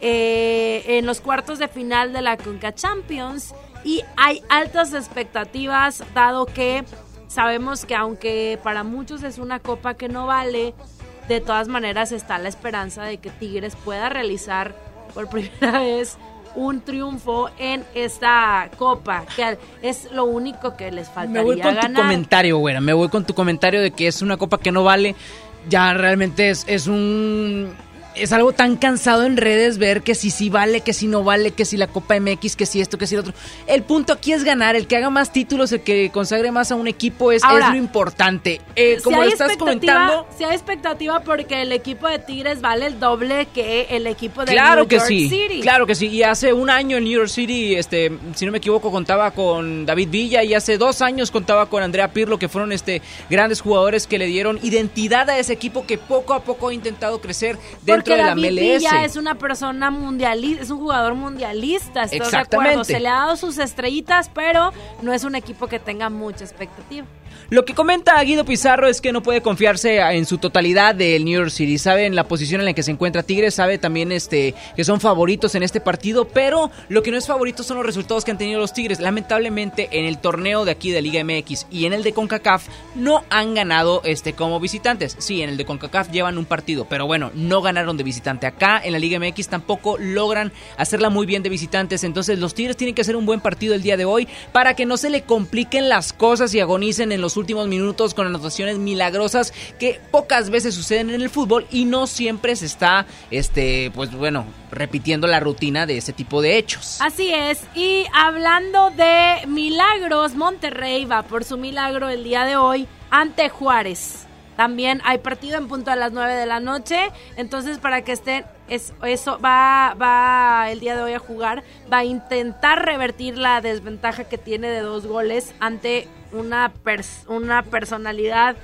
eh, en los cuartos de final de la Conca Champions y hay altas expectativas dado que sabemos que aunque para muchos es una copa que no vale, de todas maneras está la esperanza de que Tigres pueda realizar por primera vez un triunfo en esta copa, que es lo único que les faltaría Me voy con tu ganar. comentario, güera. Me voy con tu comentario de que es una copa que no vale. Ya realmente es, es un. Es algo tan cansado en redes ver que si sí vale, que si no vale, que si la Copa MX, que si esto, que si lo otro. El punto aquí es ganar. El que haga más títulos, el que consagre más a un equipo es, Ahora, es lo importante. Eh, como si lo hay estás comentando. Si hay expectativa porque el equipo de Tigres vale el doble que el equipo de Claro New que York sí, City. claro que sí. Y hace un año en New York City, este, si no me equivoco, contaba con David Villa y hace dos años contaba con Andrea Pirlo, que fueron este grandes jugadores que le dieron identidad a ese equipo que poco a poco ha intentado crecer dentro Porque de la David MLS. Villa es una persona mundialista, es un jugador mundialista, ¿estás de Exactamente. acuerdo? Se le ha dado sus estrellitas, pero no es un equipo que tenga mucha expectativa. Lo que comenta Guido Pizarro es que no puede confiarse en su totalidad del New York City. Sabe en la posición en la que se encuentra Tigres, sabe también este que son favoritos en este partido, pero lo que no es favorito son los resultados que han tenido los Tigres. Lamentablemente en el torneo de aquí de Liga MX y en el de CONCACAF no han ganado este como visitantes. Sí, en el de CONCACAF llevan un partido, pero bueno, no ganaron de visitante. Acá en la Liga MX tampoco logran hacerla muy bien de visitantes, entonces los Tigres tienen que hacer un buen partido el día de hoy para que no se le compliquen las cosas y agonicen en los últimos minutos con anotaciones milagrosas que pocas veces suceden en el fútbol y no siempre se está, este, pues bueno, repitiendo la rutina de ese tipo de hechos. Así es, y hablando de milagros, Monterrey va por su milagro el día de hoy ante Juárez. También hay partido en punto a las 9 de la noche, entonces para que estén, es- eso va, va el día de hoy a jugar, va a intentar revertir la desventaja que tiene de dos goles ante una, pers- una personalidad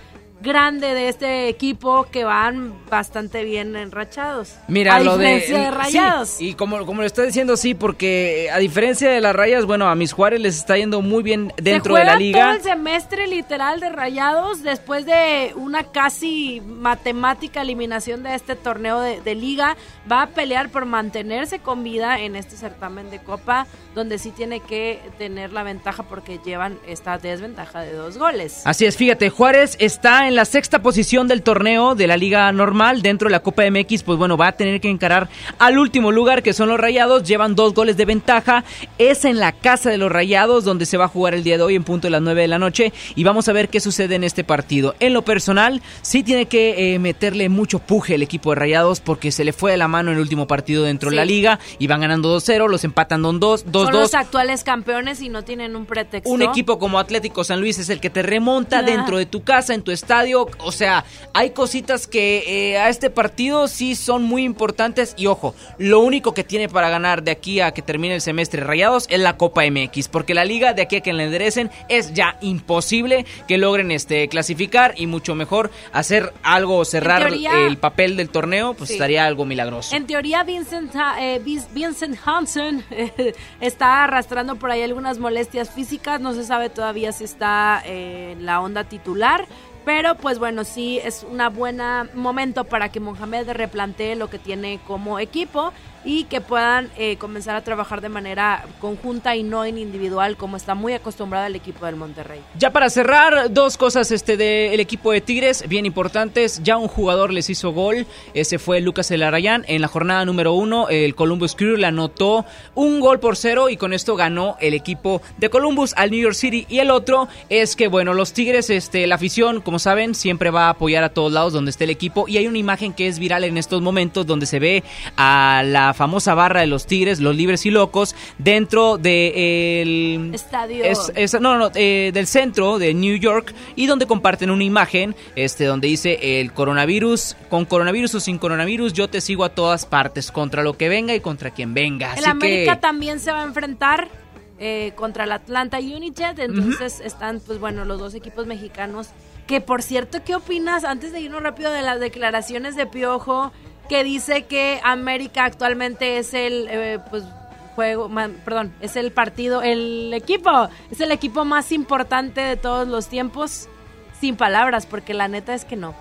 grande de este equipo que van bastante bien enrachados. Mira, a lo de, diferencia de Rayados. Sí, y como, como lo está diciendo, sí, porque a diferencia de las rayas, bueno, a mis Juárez les está yendo muy bien dentro Se de la liga. todo el semestre literal de Rayados después de una casi matemática eliminación de este torneo de, de liga. Va a pelear por mantenerse con vida en este certamen de Copa, donde sí tiene que tener la ventaja porque llevan esta desventaja de dos goles. Así es, fíjate, Juárez está en la sexta posición del torneo de la Liga Normal dentro de la Copa MX, pues bueno, va a tener que encarar al último lugar que son los Rayados, llevan dos goles de ventaja, es en la casa de los Rayados donde se va a jugar el día de hoy en punto de las 9 de la noche y vamos a ver qué sucede en este partido. En lo personal, sí tiene que eh, meterle mucho puje el equipo de Rayados porque se le fue de la mano en el último partido dentro de la liga y van ganando 2-0, los empatan 2-2, Son los 2-2. actuales campeones y no tienen un pretexto. Un equipo como Atlético San Luis es el que te remonta Ah. dentro de tu casa, en tu estadio estadio. O sea, hay cositas que eh, a este partido sí son muy importantes. Y ojo, lo único que tiene para ganar de aquí a que termine el semestre Rayados es la Copa MX. Porque la liga de aquí a que le enderecen es ya imposible que logren este clasificar y mucho mejor hacer algo, cerrar el papel del torneo, pues estaría algo milagroso. En teoría, Vincent, eh, Vincent Hansen eh, está arrastrando por ahí algunas molestias físicas. No se sabe todavía si está en la onda titular. Pero pues bueno, sí es un buen momento para que Mohamed replantee lo que tiene como equipo y que puedan eh, comenzar a trabajar de manera conjunta y no en individual como está muy acostumbrado el equipo del Monterrey. Ya para cerrar, dos cosas este del equipo de Tigres bien importantes. Ya un jugador les hizo gol, ese fue Lucas Elarayán. En la jornada número uno, el Columbus Crew le anotó un gol por cero y con esto ganó el equipo de Columbus al New York City. Y el otro es que, bueno, los Tigres, este, la afición, como saben, siempre va a apoyar a todos lados donde esté el equipo. Y hay una imagen que es viral en estos momentos donde se ve a la famosa barra de los Tigres, los libres y locos, dentro del estadio. no, no, eh, del centro de New York y donde comparten una imagen este, donde dice el coronavirus, con coronavirus o sin coronavirus, yo te sigo a todas partes, contra lo que venga y contra quien venga. El América también se va a enfrentar eh, contra el Atlanta United, entonces están, pues bueno, los dos equipos mexicanos. Que por cierto, ¿qué opinas antes de irnos rápido de las declaraciones de Piojo? Que dice que América actualmente es el eh, pues juego, perdón, es el partido, el equipo, es el equipo más importante de todos los tiempos, sin palabras, porque la neta es que no.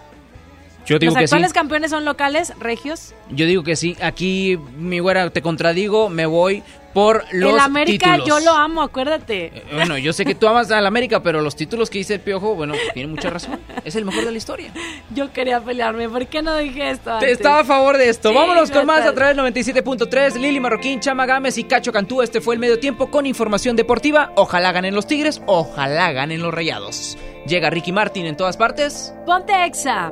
Yo digo los actuales sí. campeones son locales, regios. Yo digo que sí. Aquí, mi güera, te contradigo, me voy por los El América títulos. yo lo amo, acuérdate. Eh, bueno, yo sé que tú amas al América, pero los títulos que dice el Piojo, bueno, tiene mucha razón. Es el mejor de la historia. Yo quería pelearme, ¿por qué no dije esto Te estaba a favor de esto. Vámonos con más a través del 97.3. Lili Marroquín, Chama Gámez y Cacho Cantú. Este fue el medio tiempo con información deportiva. Ojalá ganen los Tigres, ojalá ganen los Rayados. Llega Ricky Martin en todas partes. Ponte Exa.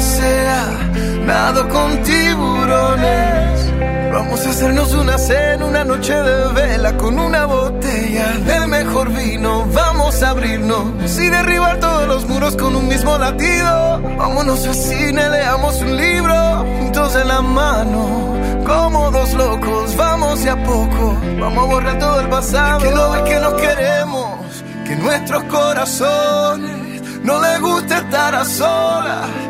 sea, nado con tiburones. Vamos a hacernos una cena, una noche de vela con una botella del mejor vino. Vamos a abrirnos y derribar todos los muros con un mismo latido. Vámonos al cine, leamos un libro juntos en la mano. Como dos locos, vamos de a poco. Vamos a borrar todo el pasado. Es que no ves que nos queremos, que nuestros corazones no les gusta estar a solas.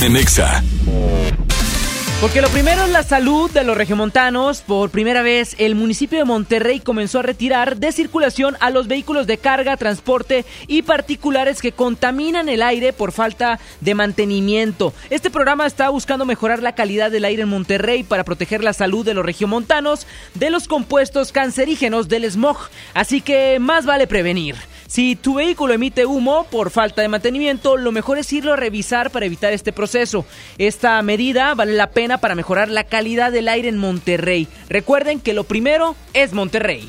Exa. Porque lo primero es la salud de los regiomontanos. Por primera vez, el municipio de Monterrey comenzó a retirar de circulación a los vehículos de carga, transporte y particulares que contaminan el aire por falta de mantenimiento. Este programa está buscando mejorar la calidad del aire en Monterrey para proteger la salud de los regiomontanos de los compuestos cancerígenos del smog. Así que más vale prevenir. Si tu vehículo emite humo por falta de mantenimiento, lo mejor es irlo a revisar para evitar este proceso. Esta medida vale la pena para mejorar la calidad del aire en Monterrey. Recuerden que lo primero es Monterrey.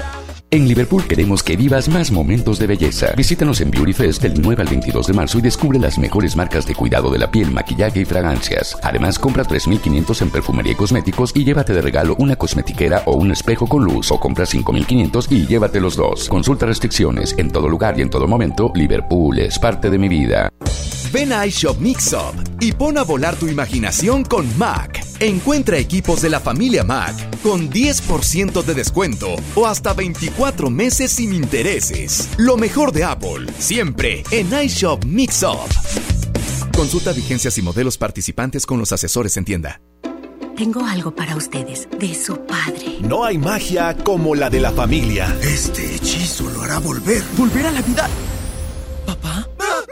En Liverpool queremos que vivas más momentos de belleza. Visítanos en Beauty Fest del 9 al 22 de marzo y descubre las mejores marcas de cuidado de la piel, maquillaje y fragancias. Además, compra 3.500 en perfumería y cosméticos y llévate de regalo una cosmetiquera o un espejo con luz o compra 5.500 y llévate los dos. Consulta restricciones. En todo lugar y en todo momento, Liverpool es parte de mi vida. Ven a iShop Mix Up y pon a volar tu imaginación con Mac. Encuentra equipos de la familia Mac con 10% de descuento o hasta 24 meses sin intereses. Lo mejor de Apple, siempre en iShop Mix Up. Consulta vigencias y modelos participantes con los asesores en tienda. Tengo algo para ustedes, de su padre. No hay magia como la de la familia. Este hechizo lo hará volver. Volver a la vida. ¿Papá?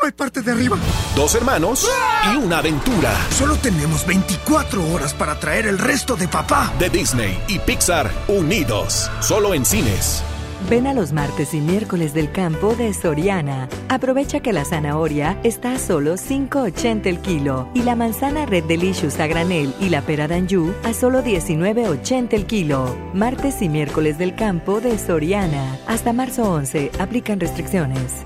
Hay parte de arriba. Dos hermanos y una aventura. Solo tenemos 24 horas para traer el resto de papá. De Disney y Pixar unidos. Solo en cines. Ven a los martes y miércoles del campo de Soriana. Aprovecha que la zanahoria está a solo 5.80 el kilo y la manzana Red Delicious a granel y la pera Danju a solo 19.80 el kilo. Martes y miércoles del campo de Soriana. Hasta marzo 11. Aplican restricciones.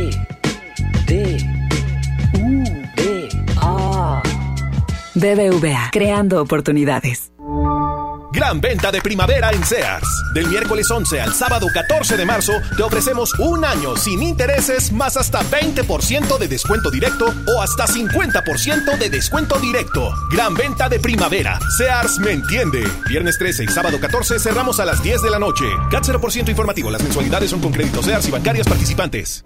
BBVA, creando oportunidades. Gran venta de primavera en Sears. Del miércoles 11 al sábado 14 de marzo te ofrecemos un año sin intereses más hasta 20% de descuento directo o hasta 50% de descuento directo. Gran venta de primavera. Sears me entiende. Viernes 13 y sábado 14 cerramos a las 10 de la noche. CAT 0% informativo. Las mensualidades son con créditos Sears y bancarias participantes.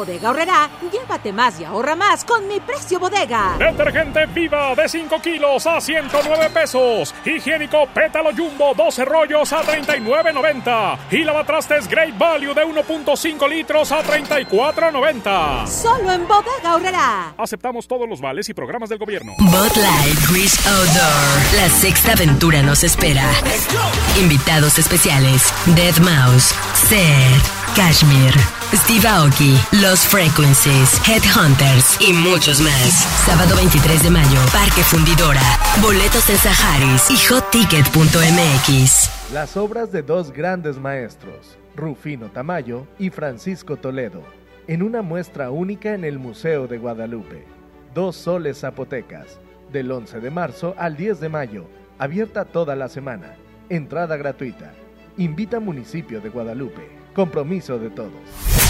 Bodega Horrera, llévate más y ahorra más con mi precio bodega. Detergente Viva de 5 kilos a 109 pesos. Higiénico Pétalo Jumbo 12 rollos a 39.90. Y lavatrastes Great Value de 1.5 litros a 34.90. Solo en Bodega Horrera. Aceptamos todos los vales y programas del gobierno. Bot Light Wish Outdoor. La sexta aventura nos espera. Invitados especiales: Dead Mouse, Seth, Kashmir, Steve Aoki, Los Frequencies, Headhunters y muchos más. Sábado 23 de mayo, Parque Fundidora. Boletos en Saharis y hotticket.mx. Las obras de dos grandes maestros, Rufino Tamayo y Francisco Toledo, en una muestra única en el Museo de Guadalupe. Dos soles zapotecas, del 11 de marzo al 10 de mayo, abierta toda la semana. Entrada gratuita. Invita Municipio de Guadalupe. Compromiso de todos.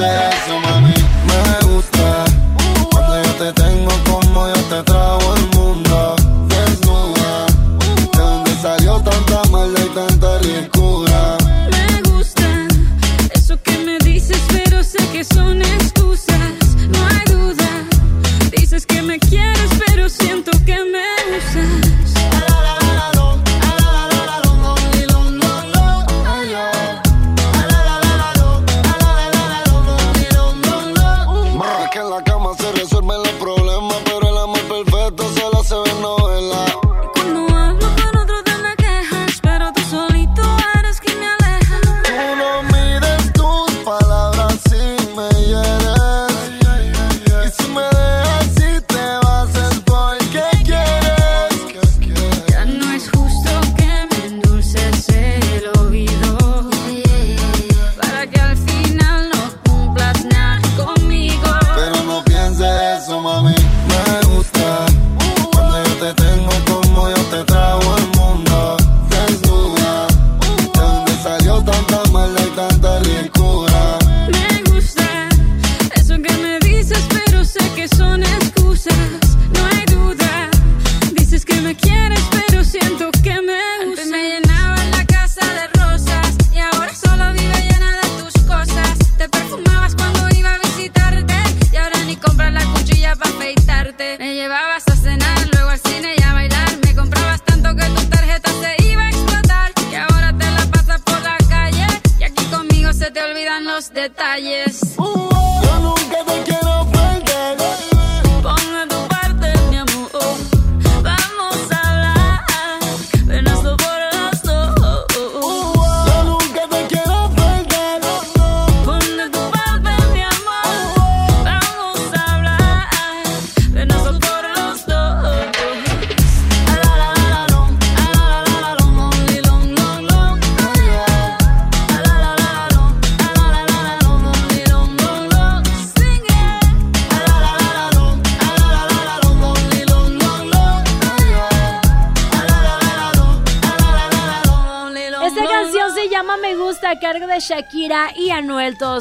no pienses eso,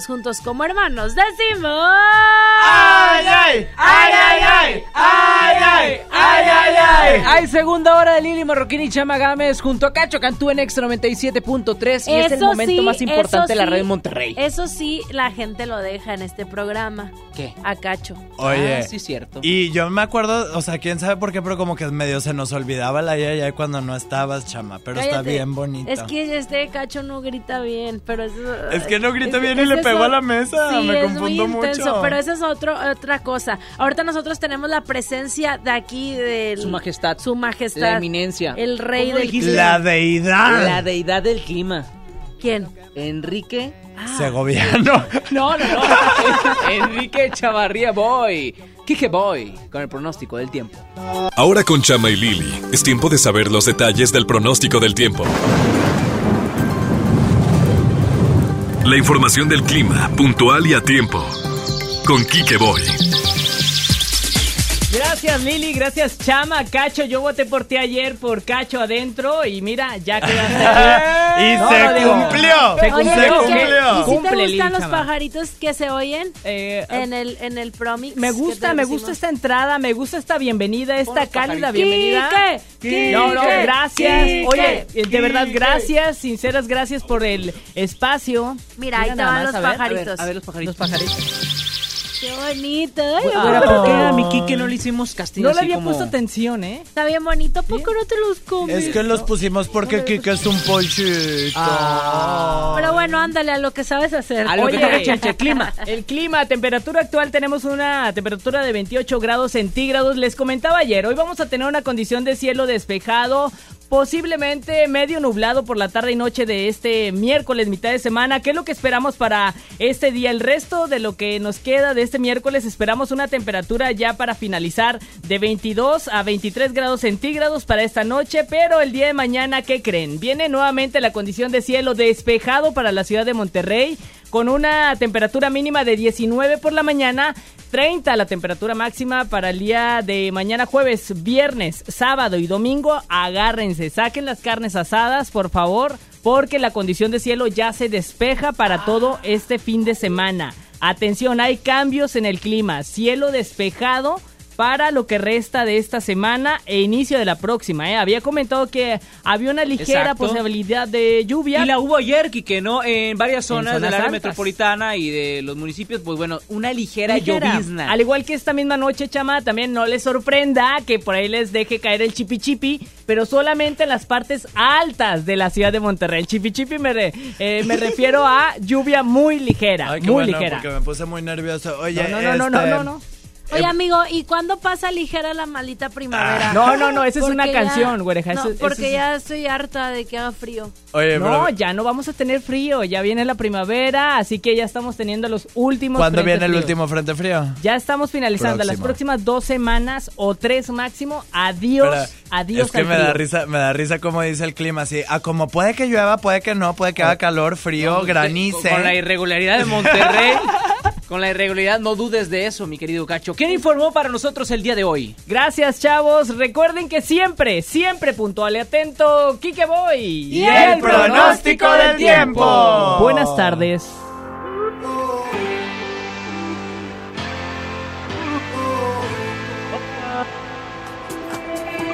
juntos como hermanos. Decimos. Hay segunda hora de Lili Marroquín y Chama Gámez junto a Cacho Cantú en Extra 97.3 y es el momento sí, más importante de la eso red de sí, Monterrey. Eso sí, la gente lo deja en este programa. ¿Qué? A Cacho. Oye. Ah, sí, cierto. Y yo me acuerdo, o sea, quién sabe por qué, pero como que medio se nos olvidaba la yaya cuando no estabas, chama. Pero está bien bonito. Es que este Cacho no grita bien, pero eso... Es que no grita es- bien y le es pegó a la mesa, Sí, me es muy confundo intenso, mucho. Pero esa es otro, otra cosa. Ahorita nosotros tenemos la presencia de aquí del... Su majestad. Su majestad. La eminencia. El rey ¿Cómo del dijiste? clima. La deidad. La deidad del clima. ¿Quién? Enrique. Segoviano. No, no, no. Enrique Chavarría Boy. Kike Boy. Con el pronóstico del tiempo. Ahora con Chama y Lili, es tiempo de saber los detalles del pronóstico del tiempo. La información del clima, puntual y a tiempo. Con Quique Boy. Gracias Lili, gracias Chama, Cacho, yo voté por ti ayer por Cacho adentro y mira, ya quedaste. Y No, se no, cumplió. Se cumplió. ¿y qué- cumplió. ¿Y si Cumple, te Lili, gustan los chama. pajaritos que se oyen Eh, en el en el promix? Me gusta, me gusta esta entrada, me gusta esta bienvenida, esta cálida pajaritos. bienvenida. Quique, No, no, gracias. Quique, Oye, de verdad, gracias, sinceras gracias por el espacio. Mira, ahí te nada van más, los a ver, a ver, pajaritos. A ver los pajaritos. Los pajaritos. Qué bonito. Ay, Pero. ¿por qué a mi Kike no le hicimos castigo No le así había como- puesto atención, ¿eh? Está bien bonito. ¿Por qué no te los comes? Es que los pusimos porque Kike es un polchito. Ah. Pero bueno, ándale a lo que sabes hacer. A lo que toca, Chelcha, el clima. El clima, temperatura actual, tenemos una temperatura de 28 grados centígrados. Les comentaba ayer, hoy vamos a tener una condición de cielo despejado. Posiblemente medio nublado por la tarde y noche de este miércoles, mitad de semana. ¿Qué es lo que esperamos para este día? El resto de lo que nos queda de este miércoles, esperamos una temperatura ya para finalizar de 22 a 23 grados centígrados para esta noche. Pero el día de mañana, ¿qué creen? Viene nuevamente la condición de cielo despejado para la ciudad de Monterrey con una temperatura mínima de 19 por la mañana, 30 la temperatura máxima para el día de mañana jueves, viernes, sábado y domingo. Agárrense, saquen las carnes asadas, por favor, porque la condición de cielo ya se despeja para todo este fin de semana. Atención, hay cambios en el clima, cielo despejado para lo que resta de esta semana e inicio de la próxima. ¿eh? Había comentado que había una ligera Exacto. posibilidad de lluvia. Y la hubo ayer, Kike, ¿no? En varias zonas, zonas del área altas. metropolitana y de los municipios, pues bueno, una ligera, Ligera. llovizna. Al igual que esta misma noche, chama, también no les sorprenda que por ahí les deje caer el chipi chipi, pero solamente en las partes altas de la ciudad de Monterrey. El chipi chipi me, re- eh, me refiero a lluvia muy ligera, Ay, qué muy bueno, ligera. porque me puse muy nervioso. Oye, No, no, no, no, este, no, no. Oye, amigo, ¿y cuándo pasa ligera la malita primavera? Ah, No, no, no, esa es Porque una ya- canción, güereja, No, eso- eso porque es- ya estoy harta de que haga frío. Oye, no, pero- ya no vamos a tener frío, ya viene la primavera, así que ya estamos teniendo los últimos ¿Cuándo frentes viene el fríos. último frente frío? Ya estamos finalizando las Próximo. próximas dos semanas o tres máximo. Adiós, Pero adiós. Es que al me da risa, me da risa como dice el clima, así, ah, como puede que llueva, puede que no, puede que haga calor, frío, granice. Con la irregularidad de Monterrey. con la irregularidad, no dudes de eso, mi querido Cacho. ¿Quién informó para nosotros el día de hoy? Gracias, chavos. Recuerden que siempre, siempre puntual y atento, Kike Boy. Y el pronóstico del tiempo. Buenas tardes.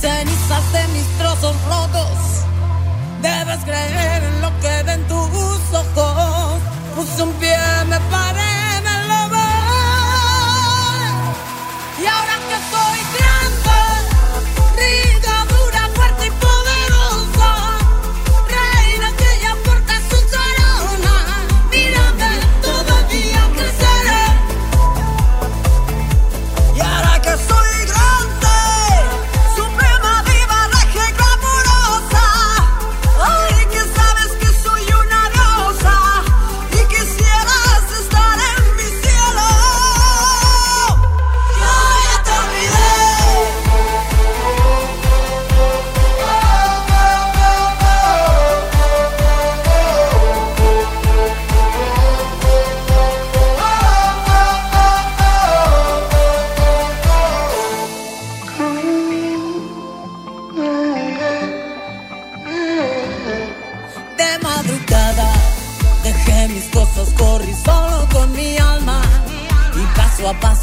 Cenizas, de mis trozos rotos, debes creer en lo que ven tus ojos. Puse un pie, me paré, me lo voy. Y ahora que soy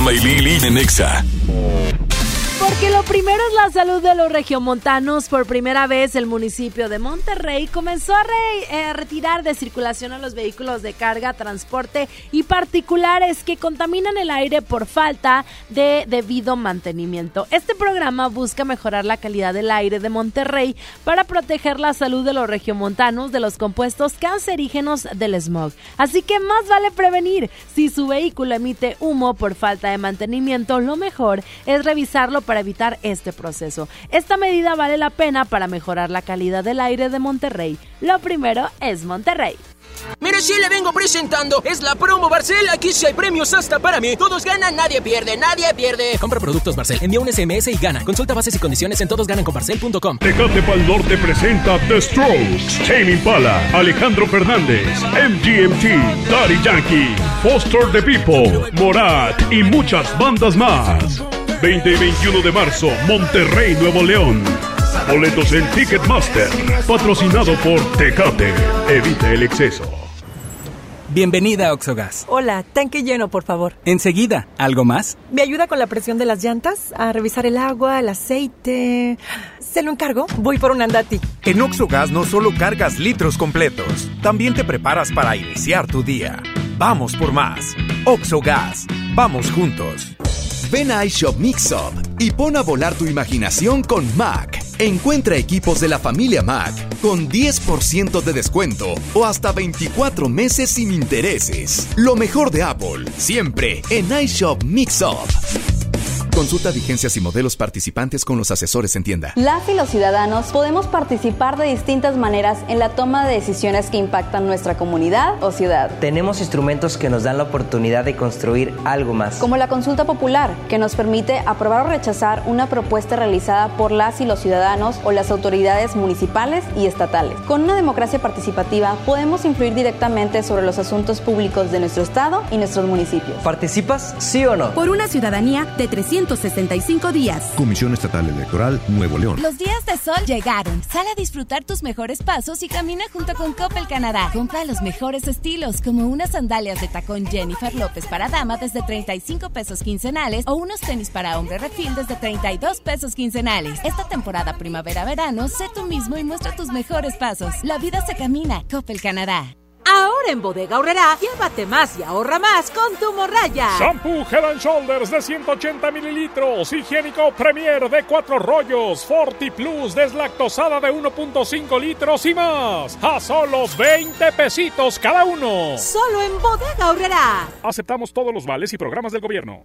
Chama y Lili. Porque lo primero es la salud de los regiomontanos. Por primera vez el municipio de Monterrey comenzó a eh, retirar de circulación a los vehículos de carga, transporte y particulares que contaminan el aire por falta de debido mantenimiento. Este programa busca mejorar la calidad del aire de Monterrey para proteger la salud de los regiomontanos de los compuestos cancerígenos del smog. Así que más vale prevenir. Si su vehículo emite humo por falta de mantenimiento, lo mejor es revisarlo para evitar este proceso. Esta medida vale la pena para mejorar la calidad del aire de Monterrey. Lo primero es Monterrey. Mire, sí le vengo presentando. Es la promo Barcel. Aquí sí hay premios hasta para mí. Todos ganan, nadie pierde, nadie pierde. Compra productos Barcel, envía un SMS y gana. Consulta bases y condiciones en todosgananconbarcel.com. Tecate Pal Norte presenta The Strokes, Tame Impala, Alejandro Fernández, MGMT, Daddy Yankee, Foster the People, Morat y muchas bandas más. 20 y 21 de marzo, Monterrey, Nuevo León. Boletos en Ticketmaster, patrocinado por Tecate. Evita el exceso. Bienvenida a Oxogas. Hola, tanque lleno, por favor. Enseguida, ¿algo más? ¿Me ayuda con la presión de las llantas? A revisar el agua, el aceite. ¿Se lo encargo? Voy por un andati. En Oxogas no solo cargas litros completos, también te preparas para iniciar tu día. Vamos por más. Oxogas. Vamos juntos. Ven a iShop Mix Up y pon a volar tu imaginación con Mac. Encuentra equipos de la familia Mac con 10% de descuento o hasta 24 meses sin intereses. Lo mejor de Apple, siempre en iShop Mix Up. Consulta vigencias y modelos participantes con los asesores en tienda. Las y los ciudadanos podemos participar de distintas maneras en la toma de decisiones que impactan nuestra comunidad o ciudad. Tenemos instrumentos que nos dan la oportunidad de construir algo más. Como la consulta popular, que nos permite aprobar o rechazar una propuesta realizada por las y los ciudadanos o las autoridades municipales y estatales. Con una democracia participativa podemos influir directamente sobre los asuntos públicos de nuestro estado y nuestros municipios. ¿Participas, sí o no? Por una ciudadanía de 365 días. Comisión Estatal Electoral Nuevo León. Los días de sol llegaron. Sal a disfrutar tus mejores pasos y camina junto con Coppel Canadá. Compra los mejores estilos, como unas sandalias de tacón Jennifer López para dama desde 35 pesos quincenales o unos tenis para hombre refil desde 32 pesos quincenales. Esta temporada primavera-verano, sé tú mismo y muestra tus mejores pasos. La vida se camina. Coppel Canadá. Ahora en Bodega Horrera, llévate más y ahorra más con tu morraya. Shampoo Head and Shoulders de 180 mililitros. Higiénico Premier de 4 rollos. Forti Plus deslactosada de 1.5 litros y más. A solo 20 pesitos cada uno. Solo en Bodega Horrera. Aceptamos todos los vales y programas del gobierno.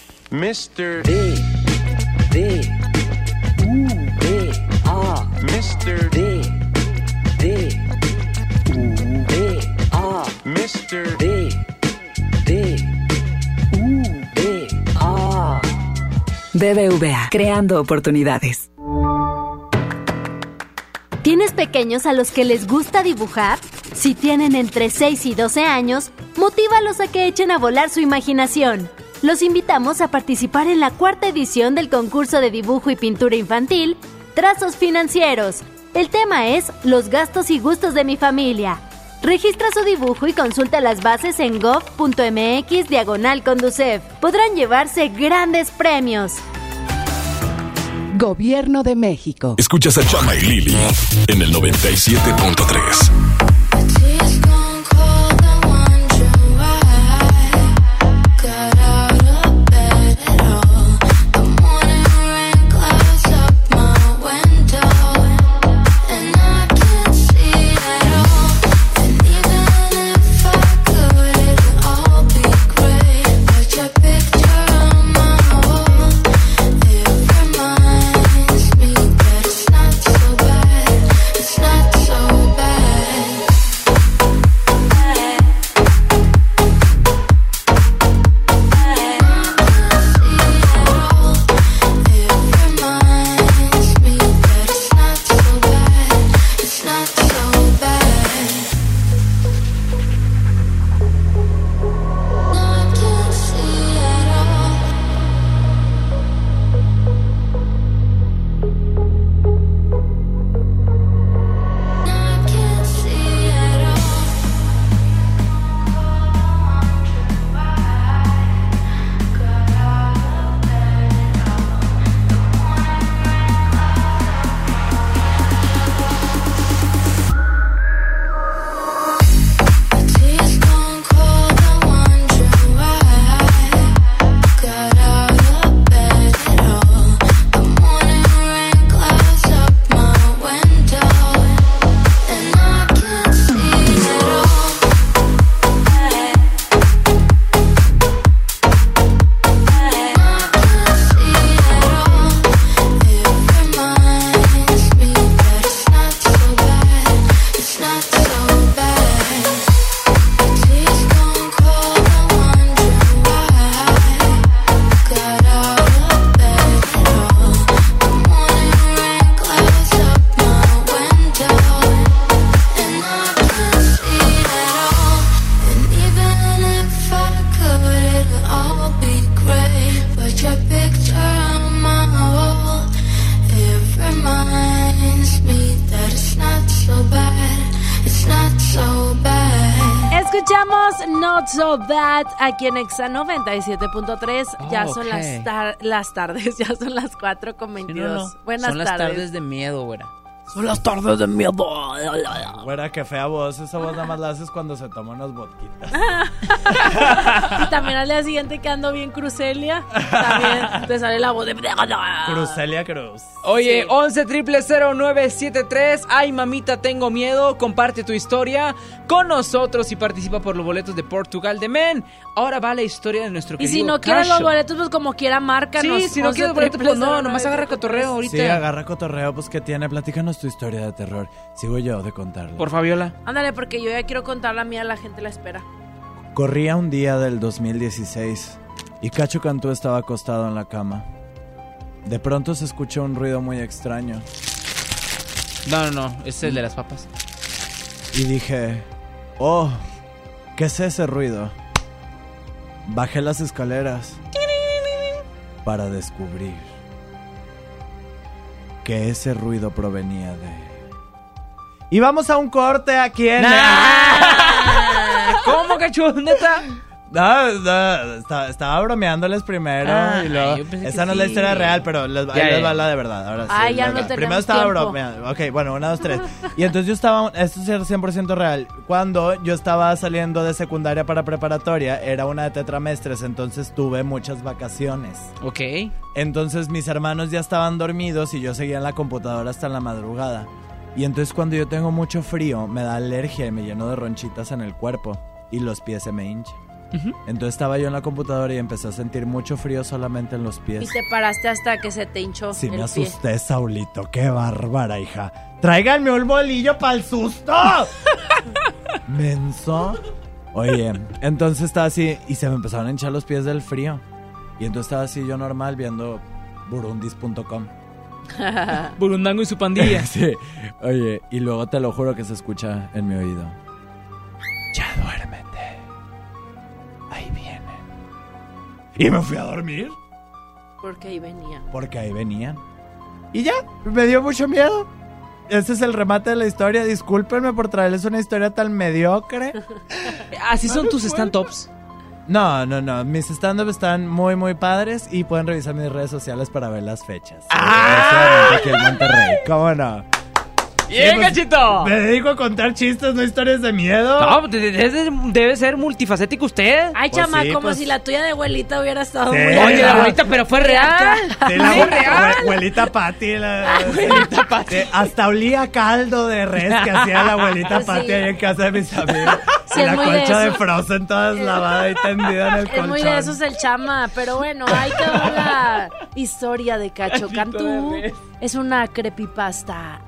Mr. D. D. U. D. A. Mr. D. D. U. D. A. Mr. D. D. U. D. A. BBVA, creando oportunidades. ¿Tienes pequeños a los que les gusta dibujar? Si tienen entre 6 y 12 años, motívalos a que echen a volar su imaginación. Los invitamos a participar en la cuarta edición del concurso de dibujo y pintura infantil, Trazos Financieros. El tema es Los gastos y gustos de mi familia. Registra su dibujo y consulta las bases en gov.mx diagonal conducef. Podrán llevarse grandes premios. Gobierno de México. Escuchas a Chama y Lili en el 97.3. aquí en Exa 97.3. ya Oh, son ok. las, tar- las tardes, ya son las 4 con 22. Sí, no, no. Buenas Son las tardes. tardes de miedo, güera. Son las tardes de miedo. Güera, qué fea voz. Esa voz nada más la haces cuando se toma unas vodquitas. y también al día siguiente que ando bien crucelia, también te sale la voz de... Crucelia Cruz. Oye, 11 triple 0973. Ay, mamita, tengo miedo. Comparte tu historia con nosotros y participa por los boletos de Portugal de Men. Ahora va la historia de nuestro Y querido si no quieres los boletos, pues como quiera, márcanos. Sí, si no quieres boletos, pues no, nomás agarra 11 cotorreo ahorita. Sí, agarra cotorreo, pues que tiene. Platícanos tu historia de terror. Sigo yo de contarla. Por Fabiola. Ándale, porque yo ya quiero contar la mía, la gente la espera. Corría un día del 2016 y Cacho Cantú estaba acostado en la cama. De pronto se escuchó un ruido muy extraño No, no, no. Es el de las papas. y dije, oh, ¿qué es ese ruido? Bajé las escaleras para descubrir que ese ruido provenía de... Y vamos a un corte aquí en... ¿Cómo, Cacho? ¿Neta? No, no, estaba, estaba bromeándoles primero Ah, y luego... Esa no es la historia real, pero les, ahí Ya, les ya. va la de verdad. Ahora sí, Ay, ya la no tenemos Primero estaba tiempo. bromeando. Ok, bueno, una, dos, tres. Y entonces yo estaba... Esto es 100% real. Cuando yo estaba saliendo de secundaria para preparatoria, era una de tetramestres, entonces tuve muchas vacaciones. Ok. Entonces mis hermanos ya estaban dormidos y yo seguía en la computadora hasta la madrugada. Y entonces cuando yo tengo mucho frío, me da alergia y me lleno de ronchitas en el cuerpo. Y los pies se me hinchan. Entonces estaba yo en la computadora y empecé a sentir mucho frío solamente en los Y pies. te paraste hasta que se te hinchó Sí, el me pie. asusté, Saulito. Qué bárbara, hija. Tráiganme un bolillo para el susto. Menso. Oye, entonces estaba así y se me empezaron a hinchar los pies del frío. Y entonces estaba así yo normal viendo burundis.com. Burundango y su pandilla. sí. Oye, y luego te lo juro que se escucha en mi oído. Ya duérmete. Y me fui a dormir Porque ahí venía. porque ahí venían. Y ya, me dio mucho miedo. Ese es el remate de la historia. Discúlpenme por traerles una historia tan mediocre. Así son tus stand-ups. No, no, no. Mis stand-up están muy, muy padres y pueden revisar mis redes sociales para ver las fechas. ¡Ah! Aquí en Monterrey. ¿Cómo no? ¡Bien, pues, Cachito! Me dedico a contar chistes, no historias de miedo. No, de- debe, debe ser multifacético usted. Ay, Pues chama, sí, como pues- si la tuya de abuelita hubiera estado Sí. muy Oye, la abuelita, pero fue real. Sí, la abuelita Pati. La, abuelita Pati. Hasta olía caldo de res que hacía la abuelita. Pati ahí en casa de mis amigos. Sí, y es la muy de concha de, eso. Frozen toda lavada y tendida en el Es colchón. muy de esos el chama, pero bueno, ahí quedó la historia de Cacho Cantú. Es una creepypasta.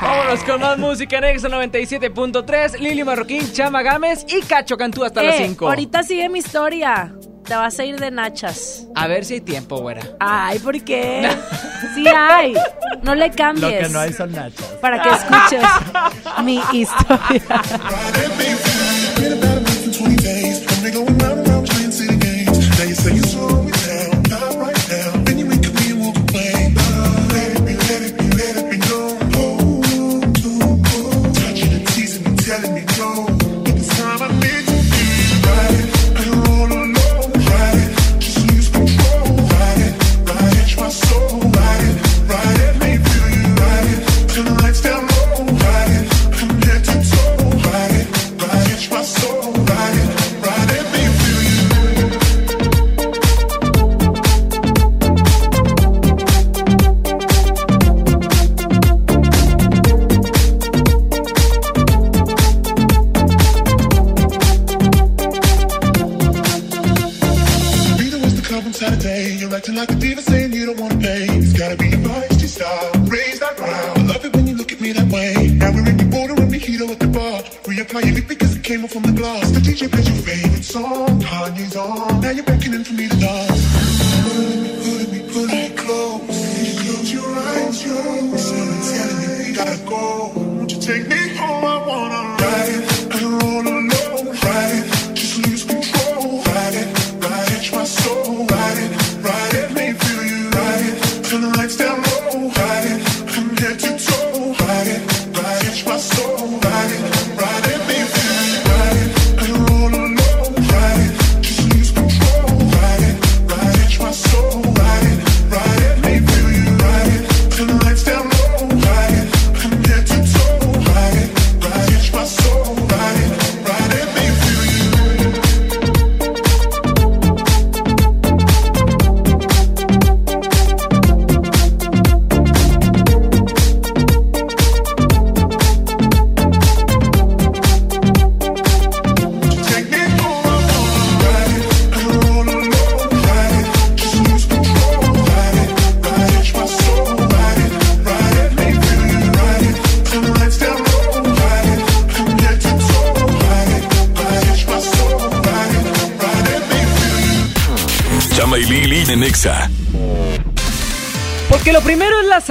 Vámonos con más música en Exa 97.3. Lili Marroquín, Chama Gámez y Cacho Cantú hasta las Eh, 5. ahorita sigue mi historia. Te vas a ir de nachas. A ver si hay tiempo, güera. Ay, ¿por qué? Sí hay. No le Lo cambies. que no hay son nachos. Para que escuches mi historia. She plays your favorite song.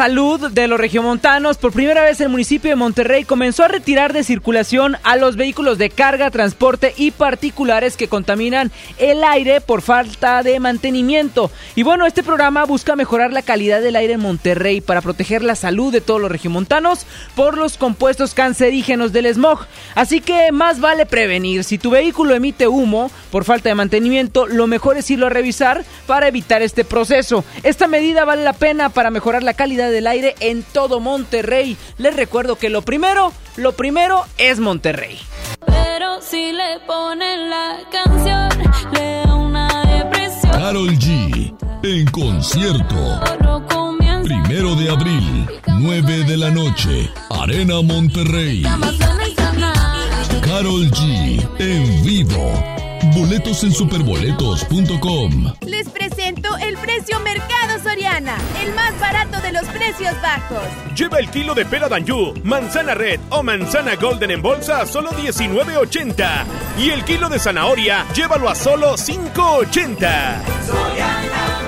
Salud de los regiomontanos. Por primera vez el municipio de Monterrey comenzó a retirar de circulación a los vehículos de carga, transporte y particulares que contaminan el aire por falta de mantenimiento. Y bueno, este programa busca mejorar la calidad del aire en Monterrey para proteger la salud de todos los regiomontanos por los compuestos cancerígenos del smog. Así que más vale prevenir. Si tu vehículo emite humo por falta de mantenimiento, lo mejor es irlo a revisar para evitar este proceso. Esta medida vale la pena para mejorar la calidad del aire en todo Monterrey. Les recuerdo que lo primero, lo primero es Monterrey. Pero si le ponen la canción, le da una depresión. Carol G. En concierto. Primero de abril, 9 de la noche. Arena Monterrey. Carol G. En vivo. Boletos en superboletos.com. Les presento el precio Mercado Soriana, el más barato de los precios bajos. Lleva el kilo de pera Danjú, manzana red o manzana golden en bolsa a solo 19.80. Y el kilo de zanahoria, llévalo a solo 5.80.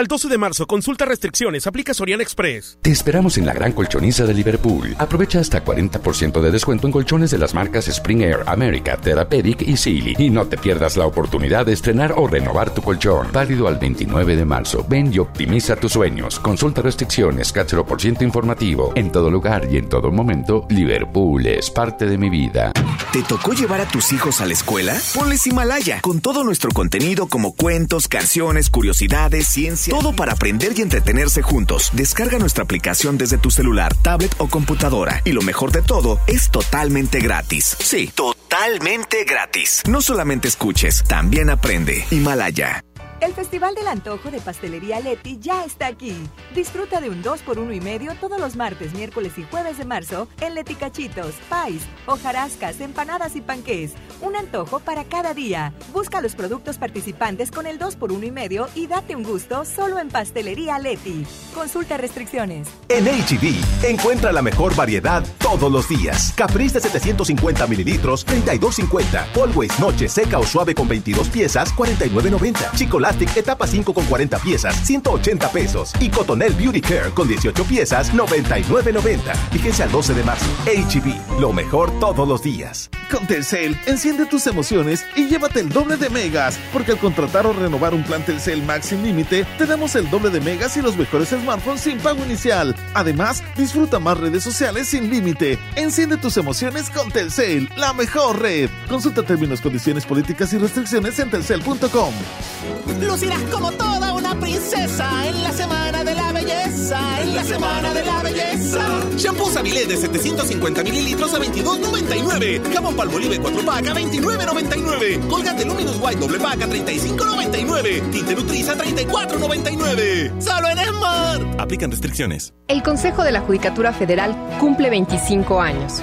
Al 12 de marzo, consulta restricciones, aplica Soriana Express. Te esperamos en la gran colchoniza de Liverpool. Aprovecha hasta 40% de descuento en colchones de las marcas Spring Air, America, Therapeutic y Sealy. Y no te pierdas la oportunidad de estrenar o renovar tu colchón. Válido al 29 de marzo. Ven y optimiza tus sueños. Consulta restricciones, cáchero por ciento informativo. En todo lugar y en todo momento, Liverpool es parte de mi vida. ¿Te tocó llevar a tus hijos a la escuela? Ponles Himalaya, con todo nuestro contenido como cuentos, canciones, curiosidades, ciencia, todo para aprender y entretenerse juntos. Descarga nuestra aplicación desde tu celular, tablet o computadora. Y lo mejor de todo, es totalmente gratis. Sí, totalmente gratis. No solamente escuches, también aprende. Himalaya. El Festival del Antojo de Pastelería Leti ya está aquí. Disfruta de un 2x1 y medio todos los martes, miércoles y jueves de marzo en Leti Cachitos, Pais, hojarascas, empanadas y panqués. Un antojo para cada día. Busca los productos participantes con el 2x1 y medio y date un gusto solo en Pastelería Leti. Consulta restricciones. En HB, encuentra la mejor variedad todos los días. Caprice de 750 mililitros, 32.50. Always Noche seca o suave con 22 piezas, 49.90. Chicolastic etapa 5 con 40 piezas, 180 pesos. Y Cotonel Beauty Care con 18 piezas, 99.90. Fíjense al 12 de marzo. HB, lo mejor todos los días. Con Telcel, enciende tus emociones y llévate el doble de megas, porque al contratar o renovar un plan Telcel Max sin límite, te damos el doble de megas y los mejores smartphones sin pago inicial. Además, disfruta más redes sociales sin límite. Enciende tus emociones con Telcel, la mejor red. Consulta términos, condiciones, políticas y restricciones en telcel.com. Lucirás como toda una princesa en la semana de la belleza, en la semana de la belleza. Shampoo Sabilé de 750 mililitros a 22.99. Jabón Palmolive 4 pack a 29.99. Colgate Luminous White doble pack a 35.99. Tinte Nutriza a 34.99. Solo en Smart. Aplican restricciones. El Consejo de la Judicatura Federal cumple 25 años.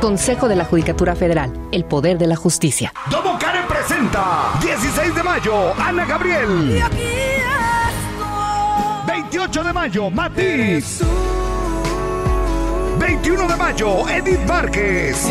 Consejo de la Judicatura Federal, el poder de la justicia. Domo Karen presenta 16 de mayo, Ana Gabriel. 28 de mayo, Matiz. 21 de mayo, Edith Márquez.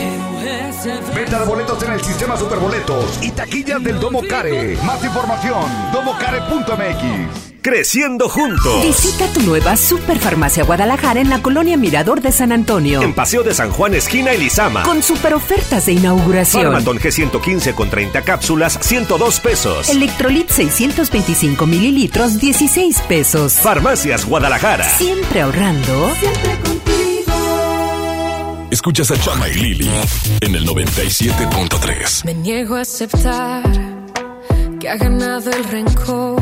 Venta de boletos en el sistema Superboletos y taquillas del Domo Care. Más información, domocare.mx. Creciendo juntos. Visita tu nueva Superfarmacia Guadalajara en la colonia Mirador de San Antonio. En Paseo de San Juan, esquina Elizama. Con super ofertas de inauguración. Farmaton G115 con 30 cápsulas, 102 pesos. Electrolit 625 mililitros, 16 pesos. Farmacias Guadalajara. Siempre ahorrando. Siempre contigo. Escuchas a Chama y Lili en el 97.3. Me niego a aceptar que ha ganado el rencor.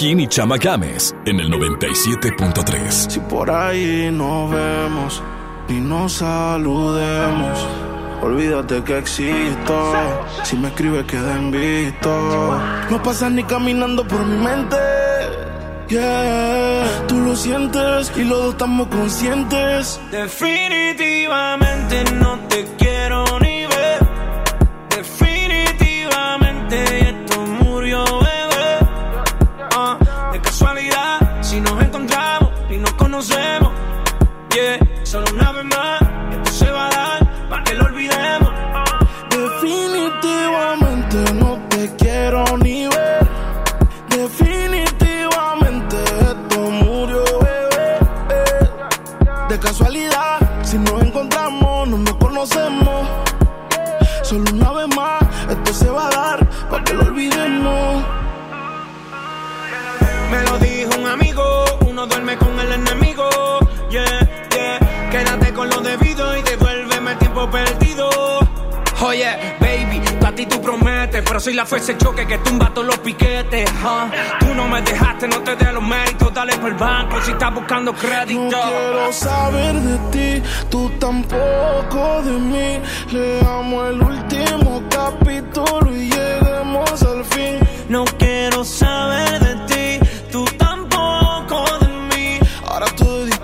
Joaquín y Chama Games en el 97.3. Si por ahí nos vemos y nos saludemos, olvídate que existo. Si me escribes, queda visto. No pasas ni caminando por mi mente. Yeah, tú lo sientes y los dos estamos conscientes. Definitivamente no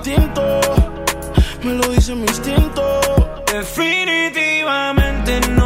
instinto, me lo dice mi instinto. Definitivamente no